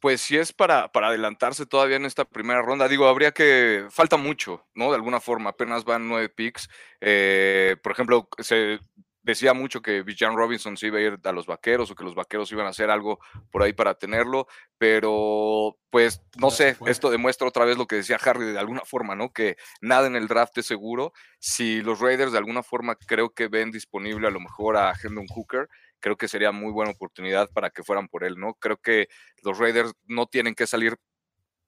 [SPEAKER 3] Pues si es para, para adelantarse todavía en esta primera ronda, digo, habría que, falta mucho, ¿no? De alguna forma, apenas van nueve picks. Eh, por ejemplo, se decía mucho que Bijan Robinson se iba a ir a los vaqueros o que los vaqueros iban a hacer algo por ahí para tenerlo, pero pues no sé, esto demuestra otra vez lo que decía Harry de alguna forma, ¿no? Que nada en el draft es seguro. Si los Raiders de alguna forma creo que ven disponible a lo mejor a Hendon Hooker, creo que sería muy buena oportunidad para que fueran por él, ¿no? Creo que los Raiders no tienen que salir,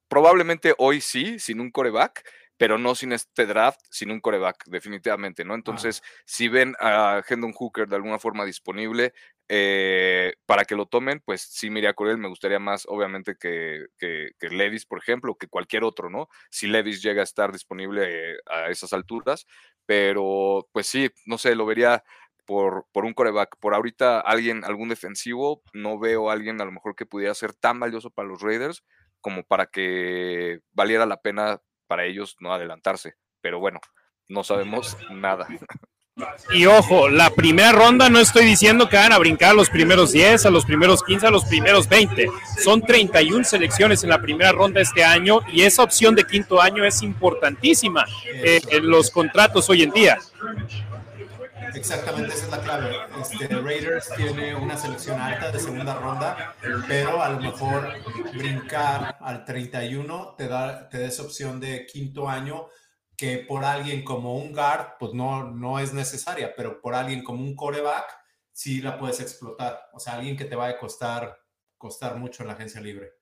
[SPEAKER 3] probablemente hoy sí, sin un coreback, pero no sin este draft, sin un coreback, definitivamente, ¿no? Entonces, si ven a Hendon Hooker de alguna forma disponible eh, para que lo tomen, pues sí me iría con él. Me gustaría más, obviamente, que, que, Levis, por ejemplo, que cualquier otro, ¿no? Si Levis llega a estar disponible a esas alturas, pero pues sí, no sé, lo vería por, por, un coreback. Por ahorita, alguien, algún defensivo, no veo a alguien a lo mejor que pudiera ser tan valioso para los Raiders como para que valiera la pena para ellos no adelantarse. Pero bueno, no sabemos nada.
[SPEAKER 1] Y ojo, la primera ronda no estoy diciendo que van a brincar a los primeros 10, a los primeros 15, a los primeros 20. Son 31 selecciones en la primera ronda este año y esa opción de quinto año es importantísima eh, en los contratos hoy en día.
[SPEAKER 4] Exactamente, esa es la clave. Este, Raiders tiene una selección alta de segunda ronda, pero a lo mejor brincar al 31 te da, te da esa opción de quinto año que por alguien como un guard, pues no, no es necesaria, pero por alguien como un coreback, sí la puedes explotar. O sea, alguien que te va a costar, costar mucho en la agencia libre.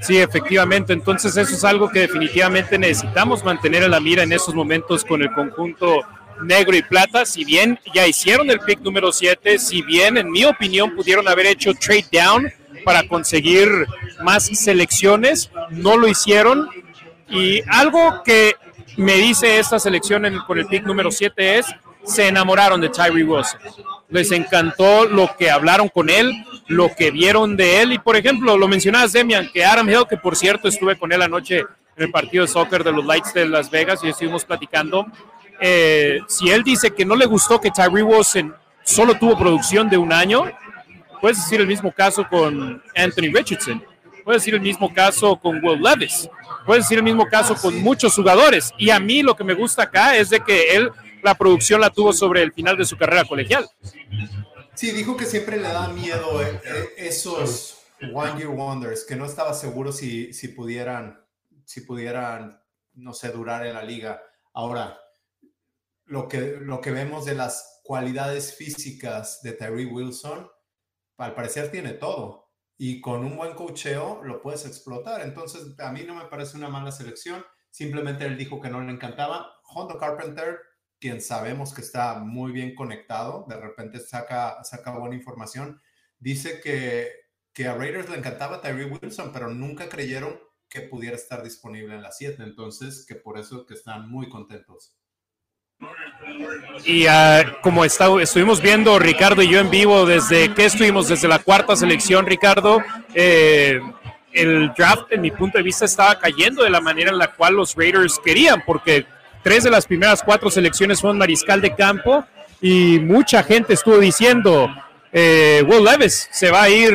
[SPEAKER 1] Sí, efectivamente. Entonces eso es algo que definitivamente necesitamos mantener en la mira en esos momentos con el conjunto negro y plata. Si bien ya hicieron el pick número 7, si bien en mi opinión pudieron haber hecho trade down para conseguir más selecciones, no lo hicieron. Y algo que me dice esta selección con el pick número 7 es, se enamoraron de Tyree Wilson. Les encantó lo que hablaron con él, lo que vieron de él. Y por ejemplo, lo mencionabas, Demian, que Adam Hill, que por cierto estuve con él anoche en el partido de soccer de los Lights de Las Vegas y estuvimos platicando. Eh, si él dice que no le gustó que Tyree Wilson solo tuvo producción de un año, puedes decir el mismo caso con Anthony Richardson, puedes decir el mismo caso con Will Levis, puedes decir el mismo caso con muchos jugadores. Y a mí lo que me gusta acá es de que él la producción la tuvo sobre el final de su carrera colegial.
[SPEAKER 4] Sí, dijo que siempre le da miedo eh, eh, esos One Year Wonders, que no estaba seguro si, si, pudieran, si pudieran, no sé, durar en la liga. Ahora, lo que, lo que vemos de las cualidades físicas de Tyree Wilson, al parecer tiene todo. Y con un buen cocheo lo puedes explotar. Entonces, a mí no me parece una mala selección. Simplemente él dijo que no le encantaba. Hondo Carpenter sabemos que está muy bien conectado, de repente saca, saca buena información, dice que, que a Raiders le encantaba Tyree Wilson, pero nunca creyeron que pudiera estar disponible en la 7, entonces que por eso que están muy contentos.
[SPEAKER 1] Y uh, como está, estuvimos viendo Ricardo y yo en vivo desde que estuvimos desde la cuarta selección, Ricardo, eh, el draft en mi punto de vista estaba cayendo de la manera en la cual los Raiders querían, porque tres de las primeras cuatro selecciones fueron mariscal de campo y mucha gente estuvo diciendo, eh, Will Levis se va a ir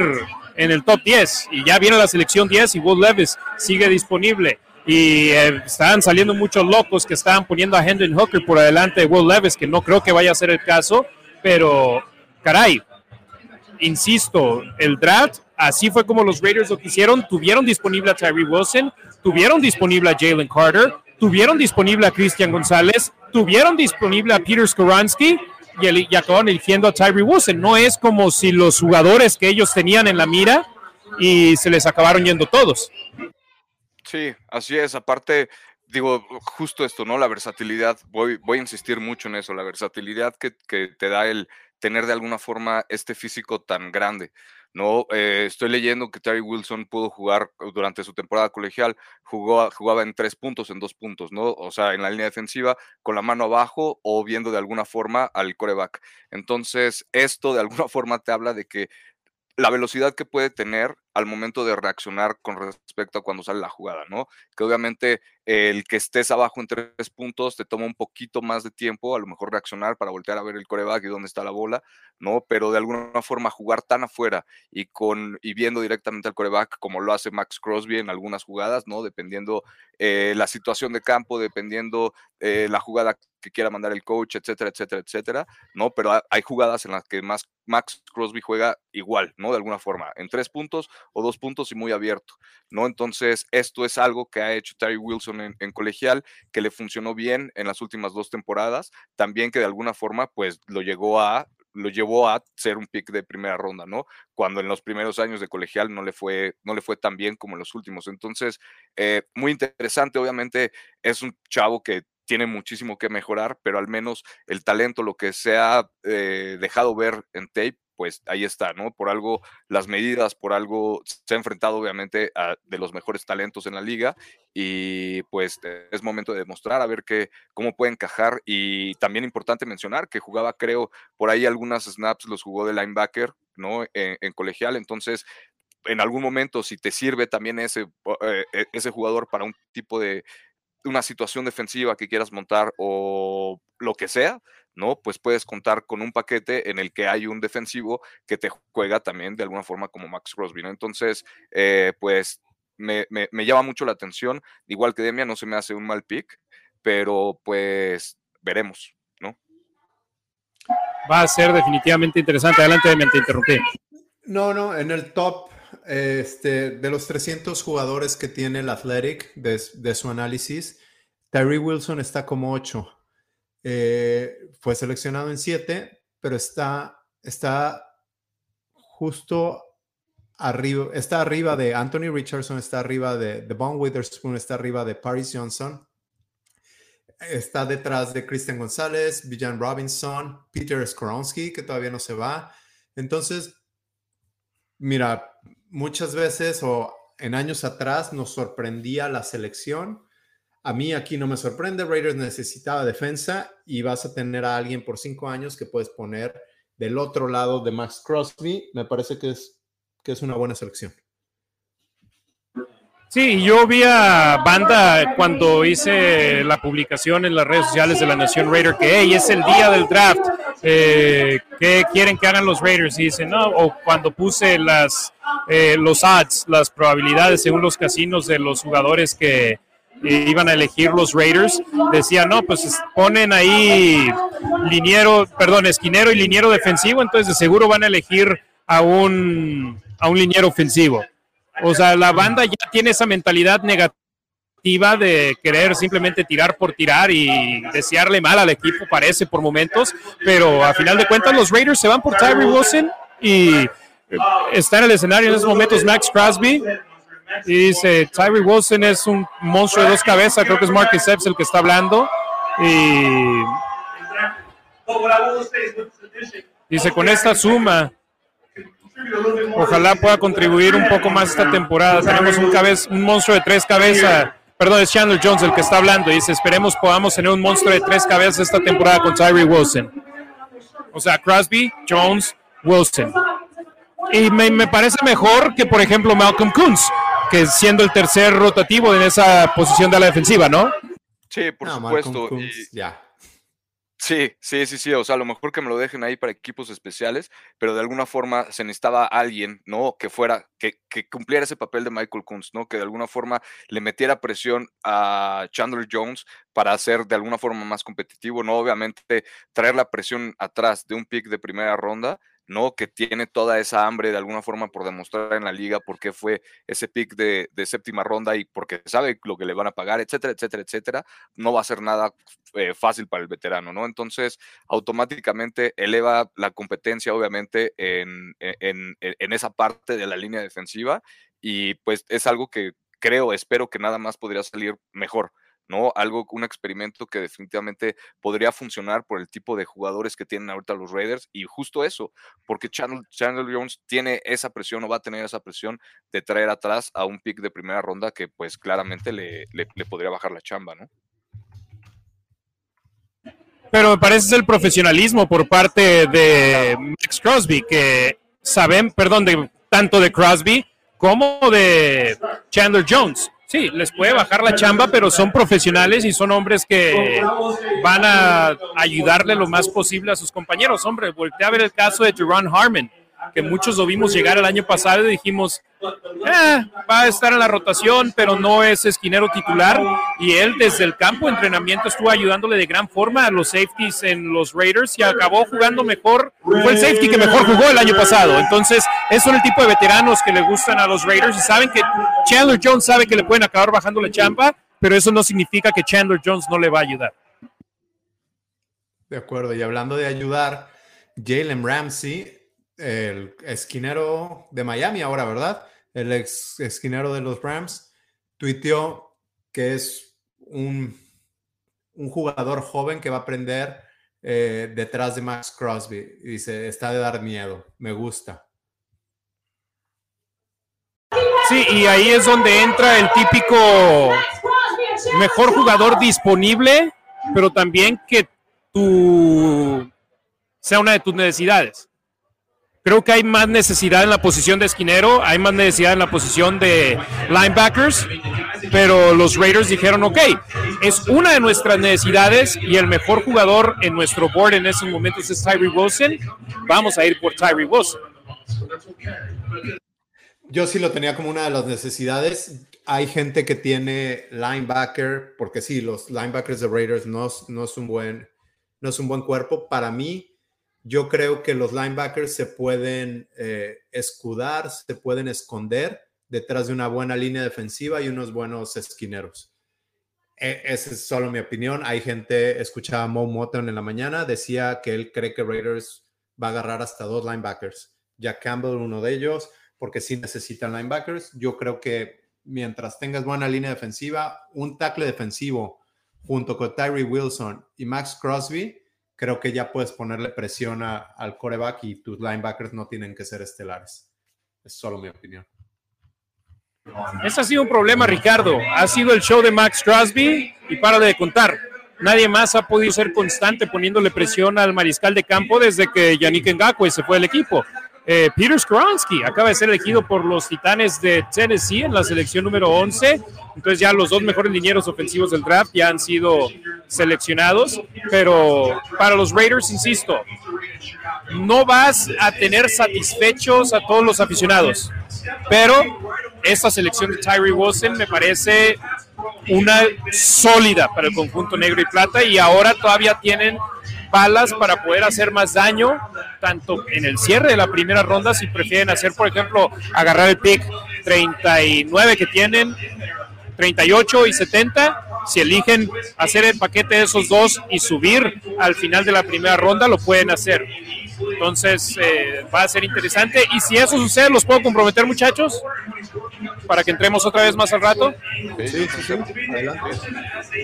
[SPEAKER 1] en el top 10 y ya viene la selección 10 y Will Levis sigue disponible. Y eh, estaban saliendo muchos locos que estaban poniendo a Hendon Hooker por delante de Will Levis, que no creo que vaya a ser el caso, pero caray, insisto, el draft, así fue como los Raiders lo quisieron, tuvieron disponible a Tyree Wilson, tuvieron disponible a Jalen Carter, tuvieron disponible a Cristian González, tuvieron disponible a Peter Skoransky y, el, y acabaron eligiendo a Tyree Wilson. No es como si los jugadores que ellos tenían en la mira y se les acabaron yendo todos.
[SPEAKER 3] Sí, así es. Aparte, digo, justo esto, ¿no? La versatilidad, voy, voy a insistir mucho en eso, la versatilidad que, que te da el tener de alguna forma este físico tan grande. No, eh, estoy leyendo que Terry Wilson pudo jugar durante su temporada colegial, jugó, jugaba en tres puntos, en dos puntos, ¿no? O sea, en la línea defensiva, con la mano abajo o viendo de alguna forma al coreback. Entonces, esto de alguna forma te habla de que la velocidad que puede tener al momento de reaccionar con respecto a cuando sale la jugada, ¿no? Que obviamente el que estés abajo en tres puntos te toma un poquito más de tiempo, a lo mejor reaccionar para voltear a ver el coreback y dónde está la bola, ¿no? Pero de alguna forma jugar tan afuera y con y viendo directamente al coreback como lo hace Max Crosby en algunas jugadas, ¿no? Dependiendo eh, la situación de campo, dependiendo eh, la jugada que quiera mandar el coach, etcétera, etcétera, etcétera, ¿no? Pero hay jugadas en las que más Max Crosby juega igual, ¿no? De alguna forma, en tres puntos o dos puntos y muy abierto, ¿no? Entonces, esto es algo que ha hecho Terry Wilson en, colegial, que le funcionó bien en las últimas dos temporadas, también que de alguna forma, pues, lo llegó a lo llevó a ser un pick de primera ronda, ¿no? Cuando en los primeros años de colegial no le fue, no le fue tan bien como en los últimos. Entonces, eh, muy interesante, obviamente es un chavo que tiene muchísimo que mejorar, pero al menos el talento, lo que se ha eh, dejado ver en tape, pues ahí está, ¿no? Por algo las medidas, por algo se ha enfrentado obviamente a de los mejores talentos en la liga y pues es momento de demostrar a ver qué, cómo puede encajar y también importante mencionar que jugaba creo por ahí algunas snaps los jugó de linebacker, ¿no? En, colegial, entonces en algún momento si te sirve también ese, eh, e, ese jugador para un tipo de una situación defensiva que quieras montar o lo que sea, ¿no? Pues puedes contar con un paquete en el que hay un defensivo que te juega también de alguna forma como Max Crosby, ¿no? Entonces, eh, pues me, llama mucho la atención. Igual que Demia, no se me hace un mal pick, pero pues veremos, ¿no?
[SPEAKER 1] Va a ser definitivamente interesante. Adelante, Demian, te interrumpí.
[SPEAKER 4] No, no, en el top este, de los 300 jugadores que tiene el Athletic de, de su análisis, Terry Wilson está como 8. Eh, fue seleccionado en 7, pero está, está justo arriba, está arriba de Anthony Richardson, está arriba de, de Von Witherspoon, está arriba de Paris Johnson, está detrás de Christian González, Villan Robinson, Peter Skoronsky, que todavía no se va. Entonces, mira, muchas veces o en años atrás nos sorprendía la selección a mí aquí no me sorprende, Raiders necesitaba defensa y vas a tener a alguien por cinco años que puedes poner del otro lado de Max Crosby. Me parece que es, que es una buena selección.
[SPEAKER 1] Sí, yo vi a Banda cuando hice la publicación en las redes sociales de la Nación Raider que hey, es el día del draft. Eh, ¿Qué quieren que hagan los Raiders? Y dicen, no, o cuando puse las, eh, los odds, las probabilidades según los casinos de los jugadores que, iban a elegir los Raiders, decían, no, pues ponen ahí liniero, perdón, esquinero y liniero defensivo, entonces de seguro van a elegir a un, a un liniero ofensivo. O sea, la banda ya tiene esa mentalidad negativa de querer simplemente tirar por tirar y desearle mal al equipo, parece por momentos, pero a final de cuentas los Raiders se van por Tyree Wilson y está en el escenario en esos momentos Max Crosby y dice, Tyree Wilson es un monstruo de dos cabezas, creo que es Marcus Epps el que está hablando. Y dice, con esta suma, ojalá pueda contribuir un poco más esta temporada. Tenemos un, un monstruo de tres cabezas. Perdón, es Chandler Jones el que está hablando. Dice, esperemos podamos tener un monstruo de tres cabezas esta temporada con Tyree Wilson. O sea, Crosby, Jones, Wilson. Y me, me, parece mejor que, por ejemplo, Malcolm Kuntz, que siendo el tercer rotativo en esa posición de la defensiva, ¿no?
[SPEAKER 3] Sí, por supuesto. ya. Sí, sí, sí, sí. O sea, a lo mejor que me lo dejen ahí para equipos especiales, pero de alguna forma se necesitaba alguien, ¿no? Que fuera, que, que cumpliera ese papel de Michael Kunz, ¿no? Que de alguna forma le metiera presión a Chandler Jones para ser de alguna forma más competitivo, ¿no? Obviamente traer la presión atrás de un pick de primera ronda ¿no? Que tiene toda esa hambre de alguna forma por demostrar en la liga por qué fue ese pick de, séptima ronda y porque sabe lo que le van a pagar, etcétera, etcétera, etcétera, no va a ser nada eh, fácil para el veterano, ¿no? Entonces, automáticamente eleva la competencia, obviamente, en, en, en esa parte de la línea defensiva y pues es algo que creo, espero que nada más podría salir mejor. ¿No? Algo, un experimento que definitivamente podría funcionar por el tipo de jugadores que tienen ahorita los Raiders y justo eso, porque Chandler, Jones tiene esa presión o va a tener esa presión de traer atrás a un pick de primera ronda que pues claramente le, le, podría bajar la chamba, ¿no?
[SPEAKER 1] Pero me parece el profesionalismo por parte de Max Crosby, que saben, perdón, de tanto de Crosby como de Chandler Jones. Sí, les puede bajar la chamba, pero son profesionales y son hombres que van a ayudarle lo más posible a sus compañeros. Hombre, volteé a ver el caso de Jerron Harmon que muchos lo vimos llegar el año pasado y dijimos, eh, va a estar en la rotación, pero no es esquinero titular. Y él desde el campo entrenamiento estuvo ayudándole de gran forma a los safeties en los Raiders y acabó jugando mejor. Fue el safety que mejor jugó el año pasado. Entonces, es el tipo de veteranos que le gustan a los Raiders y saben que Chandler Jones sabe que le pueden acabar bajando la champa, pero eso no significa que Chandler Jones no le va a ayudar.
[SPEAKER 4] De acuerdo, y hablando de ayudar, Jalen Ramsey el esquinero de Miami ahora, ¿verdad? El ex esquinero de los Rams, tuiteó que es un, un jugador joven que va a aprender eh, detrás de Max Crosby. dice, está de dar miedo, me gusta.
[SPEAKER 1] Sí, y ahí es donde entra el típico mejor jugador disponible, pero también que tú sea una de tus necesidades. Creo que hay más necesidad en la posición de esquinero, hay más necesidad en la posición de linebackers, pero los Raiders dijeron, ok, es una de nuestras necesidades y el mejor jugador en nuestro board en esos momentos es Tyree Wilson, vamos a ir por Tyree Wilson.
[SPEAKER 4] Yo sí lo tenía como una de las necesidades. Hay gente que tiene linebacker, porque sí, los linebackers de Raiders no, no, es, un buen, no es un buen cuerpo. Para mí, yo creo que los linebackers se pueden eh, escudar, se pueden esconder detrás de una buena línea defensiva y unos buenos esquineros. E, esa es solo mi opinión. Hay gente, escuchaba a Mo Moton en la mañana, decía que él cree que Raiders va a agarrar hasta dos linebackers. Jack Campbell, uno de ellos, porque sí necesitan linebackers. Yo creo que mientras tengas buena línea defensiva, un tackle defensivo junto con Tyree Wilson y Max Crosby, creo que ya puedes ponerle presión al coreback y tus linebackers no tienen que ser estelares. Es solo mi opinión.
[SPEAKER 1] Ese ha sido un problema, Ricardo. Ha sido el show de Max Crosby y para de contar. Nadie más ha podido ser constante poniéndole presión al mariscal de campo desde que Yannick Ngakwe se fue del equipo. Eh, Peter Skronsky acaba de ser elegido por los Titanes de Tennessee en la selección número 11. Entonces ya los dos mejores linieros ofensivos del draft ya han sido seleccionados. Pero para los Raiders, insisto, no vas a tener satisfechos a todos los aficionados. Pero esta selección de Tyree Wilson me parece una sólida para el conjunto negro y plata y ahora todavía tienen balas para poder hacer más daño, tanto en el cierre de la primera ronda, si prefieren hacer, por ejemplo, agarrar el pick 39 que tienen, 38 y 70, si eligen hacer el paquete de esos dos y subir al final de la primera ronda, lo pueden hacer. Entonces eh, va a ser interesante. Y si eso sucede, ¿los puedo comprometer, muchachos? Para que entremos otra vez más al rato. Sí, sí, sí.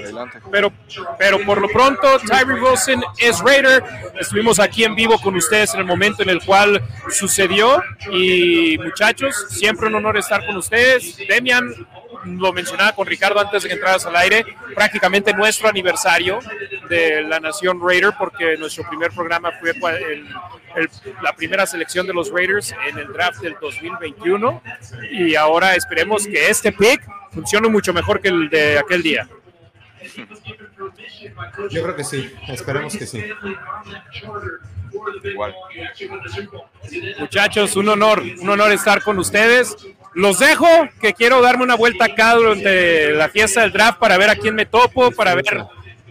[SPEAKER 1] Adelante. Pero, pero por lo pronto, Tyree Wilson es Raider. Estuvimos aquí en vivo con ustedes en el momento en el cual sucedió. Y muchachos, siempre un honor estar con ustedes. Demian, lo mencionaba con Ricardo antes de que entraras al aire, prácticamente nuestro aniversario de la Nación Raider, porque nuestro primer programa fue la primera selección de los Raiders en el draft del 2021 y ahora esperemos que este pick funcione mucho mejor que el de aquel día.
[SPEAKER 4] Yo creo que sí, esperemos que sí.
[SPEAKER 1] Muchachos, un honor, un honor estar con ustedes. Los dejo, que quiero darme una vuelta acá durante la fiesta del draft para ver a quién me topo, para ver,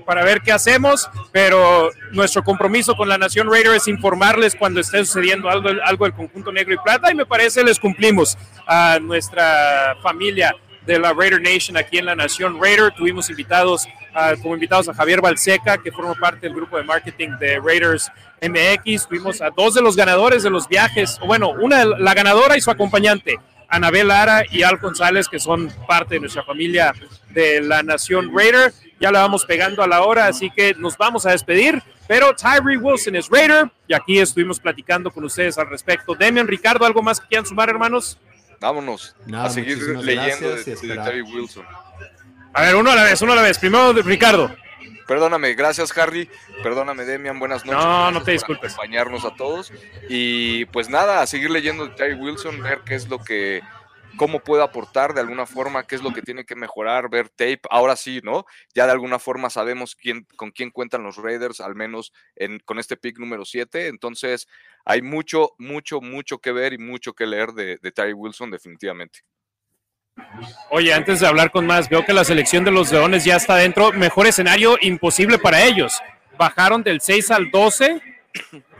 [SPEAKER 1] para ver qué hacemos, pero nuestro compromiso con la Nación Raider es informarles cuando esté sucediendo algo, algo del conjunto negro y plata y me parece les cumplimos a nuestra familia de la Raider Nation aquí en la Nación Raider. Tuvimos invitados como invitados a Javier Balseca, que forma parte del grupo de marketing de Raiders MX. Tuvimos a dos de los ganadores de los viajes, o bueno, una la ganadora y su acompañante, Anabel Lara y Al González, que son parte de nuestra familia de la Nación Raider. Ya la vamos pegando a la hora, así que nos vamos a despedir. Pero Tyree Wilson es Raider y aquí estuvimos platicando con ustedes al respecto. Demian, Ricardo, ¿algo más que quieran sumar, hermanos?
[SPEAKER 3] Vámonos a seguir leyendo de, Tyree Wilson.
[SPEAKER 1] A ver, uno a la vez, uno a la vez. Primero, Ricardo.
[SPEAKER 3] Perdóname, gracias Harry, perdóname Demian, buenas noches.
[SPEAKER 1] No, no te disculpes.
[SPEAKER 3] acompañarnos a todos y pues nada, a seguir leyendo de Tyree Wilson, ver qué es lo que cómo puede aportar de alguna forma, qué es lo que tiene que mejorar, ver tape. Ahora sí, ¿no? Ya de alguna forma sabemos quién, con quién cuentan los Raiders, al menos en, con este pick número 7. Entonces, hay mucho, mucho, mucho que ver y mucho que leer de, de Terry Wilson, definitivamente.
[SPEAKER 1] Oye, antes de hablar con más, veo que la selección de los Leones ya está dentro. Mejor escenario imposible para ellos. Bajaron del 6 al 12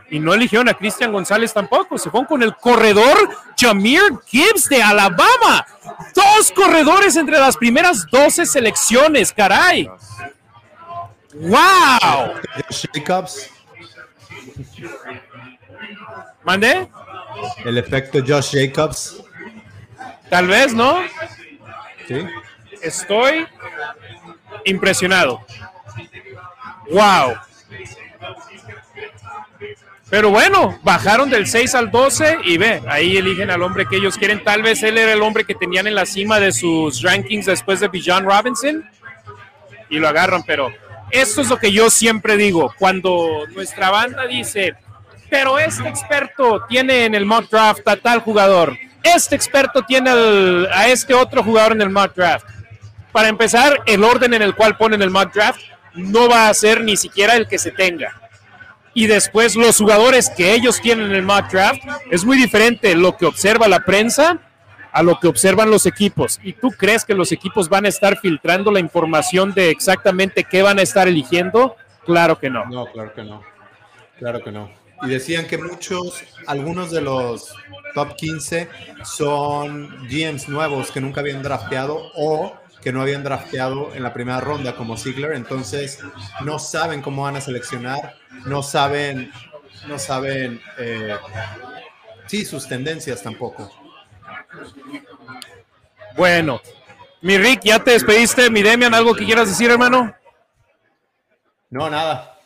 [SPEAKER 1] y no eligieron a Cristian González tampoco. Se fueron con el corredor Jameer Gibbs de Alabama. Dos corredores entre las primeras 12 selecciones, caray. ¡Wow!
[SPEAKER 4] Jacobs.
[SPEAKER 1] ¿Mandé?
[SPEAKER 4] El efecto Josh Jacobs.
[SPEAKER 1] Tal vez, ¿no?
[SPEAKER 4] Sí.
[SPEAKER 1] Estoy impresionado. ¡Wow! Pero bueno, bajaron del 6 al 12 y ve, ahí eligen al hombre que ellos quieren. Tal vez él era el hombre que tenían en la cima de sus rankings después de Bijan Robinson y lo agarran. Pero esto es lo que yo siempre digo. Cuando nuestra banda dice, pero este experto tiene en el mock draft a tal jugador, este experto tiene al- a este otro jugador en el mock draft. Para empezar, el orden en el cual ponen el mock draft no va a ser ni siquiera el que se tenga y después los jugadores que ellos tienen en el mock draft, es muy diferente lo que observa la prensa a lo que observan los equipos. ¿Y tú crees que los equipos van a estar filtrando la información de exactamente qué van a estar eligiendo? Claro que no.
[SPEAKER 4] No, claro que no. Claro que no. Y decían que muchos, algunos de los top 15 son GMs nuevos que nunca habían drafteado o que no habían drafteado en la primera ronda como Ziegler, entonces no saben cómo van a seleccionar, no saben, no saben, eh, sí, sus tendencias tampoco.
[SPEAKER 1] Bueno, mi Rick, ¿ya te despediste? Mi Demian, ¿algo que quieras decir, hermano?
[SPEAKER 4] No, nada.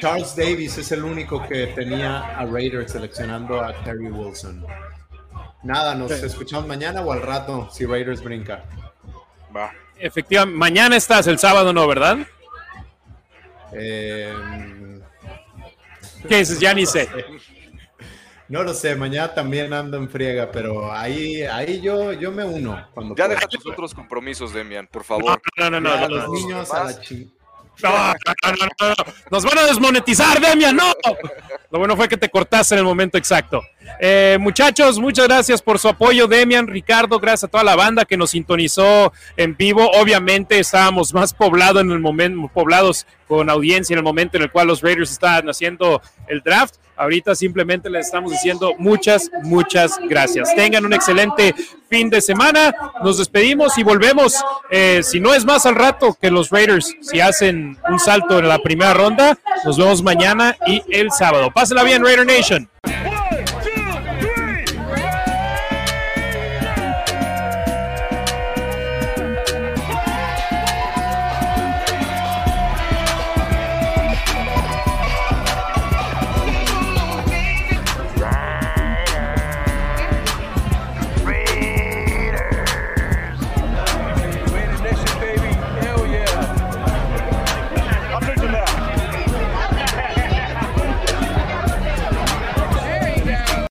[SPEAKER 4] Charles Davis es el único que tenía a Raiders seleccionando a Terry Wilson. Nada, nos escuchamos mañana o al rato si Raiders brinca.
[SPEAKER 3] Va.
[SPEAKER 1] Efectivamente, mañana estás, el sábado no, ¿verdad?
[SPEAKER 4] Eh,
[SPEAKER 1] ¿Qué dices? Ya ni sé.
[SPEAKER 4] no lo sé, mañana también ando en friega, pero ahí, ahí yo, yo me uno. Cuando
[SPEAKER 3] Ya
[SPEAKER 4] pueda.
[SPEAKER 3] deja tus otros compromisos, Demian, por
[SPEAKER 1] No,
[SPEAKER 3] favor.
[SPEAKER 1] no, no, no.
[SPEAKER 4] Ya,
[SPEAKER 1] no,
[SPEAKER 4] los
[SPEAKER 1] no.
[SPEAKER 4] niños a la chi-
[SPEAKER 1] No, no, no, no, no. Nos van a desmonetizar, Demian, no. Lo bueno fue que te cortaste en el momento exacto. Eh, muchachos, muchas gracias por su apoyo, Demian, Ricardo, gracias a toda la banda que nos sintonizó en vivo. Obviamente estábamos más poblados en el momento, poblados con audiencia en el momento en el cual los Raiders estaban haciendo el draft. Ahorita simplemente les estamos diciendo muchas, muchas gracias. Tengan un excelente fin de semana. Nos despedimos y volvemos. eh, si no es más al rato que los Raiders, si hacen un salto en la primera ronda, nos vemos mañana y el sábado. Pásenla bien, Raider Nation.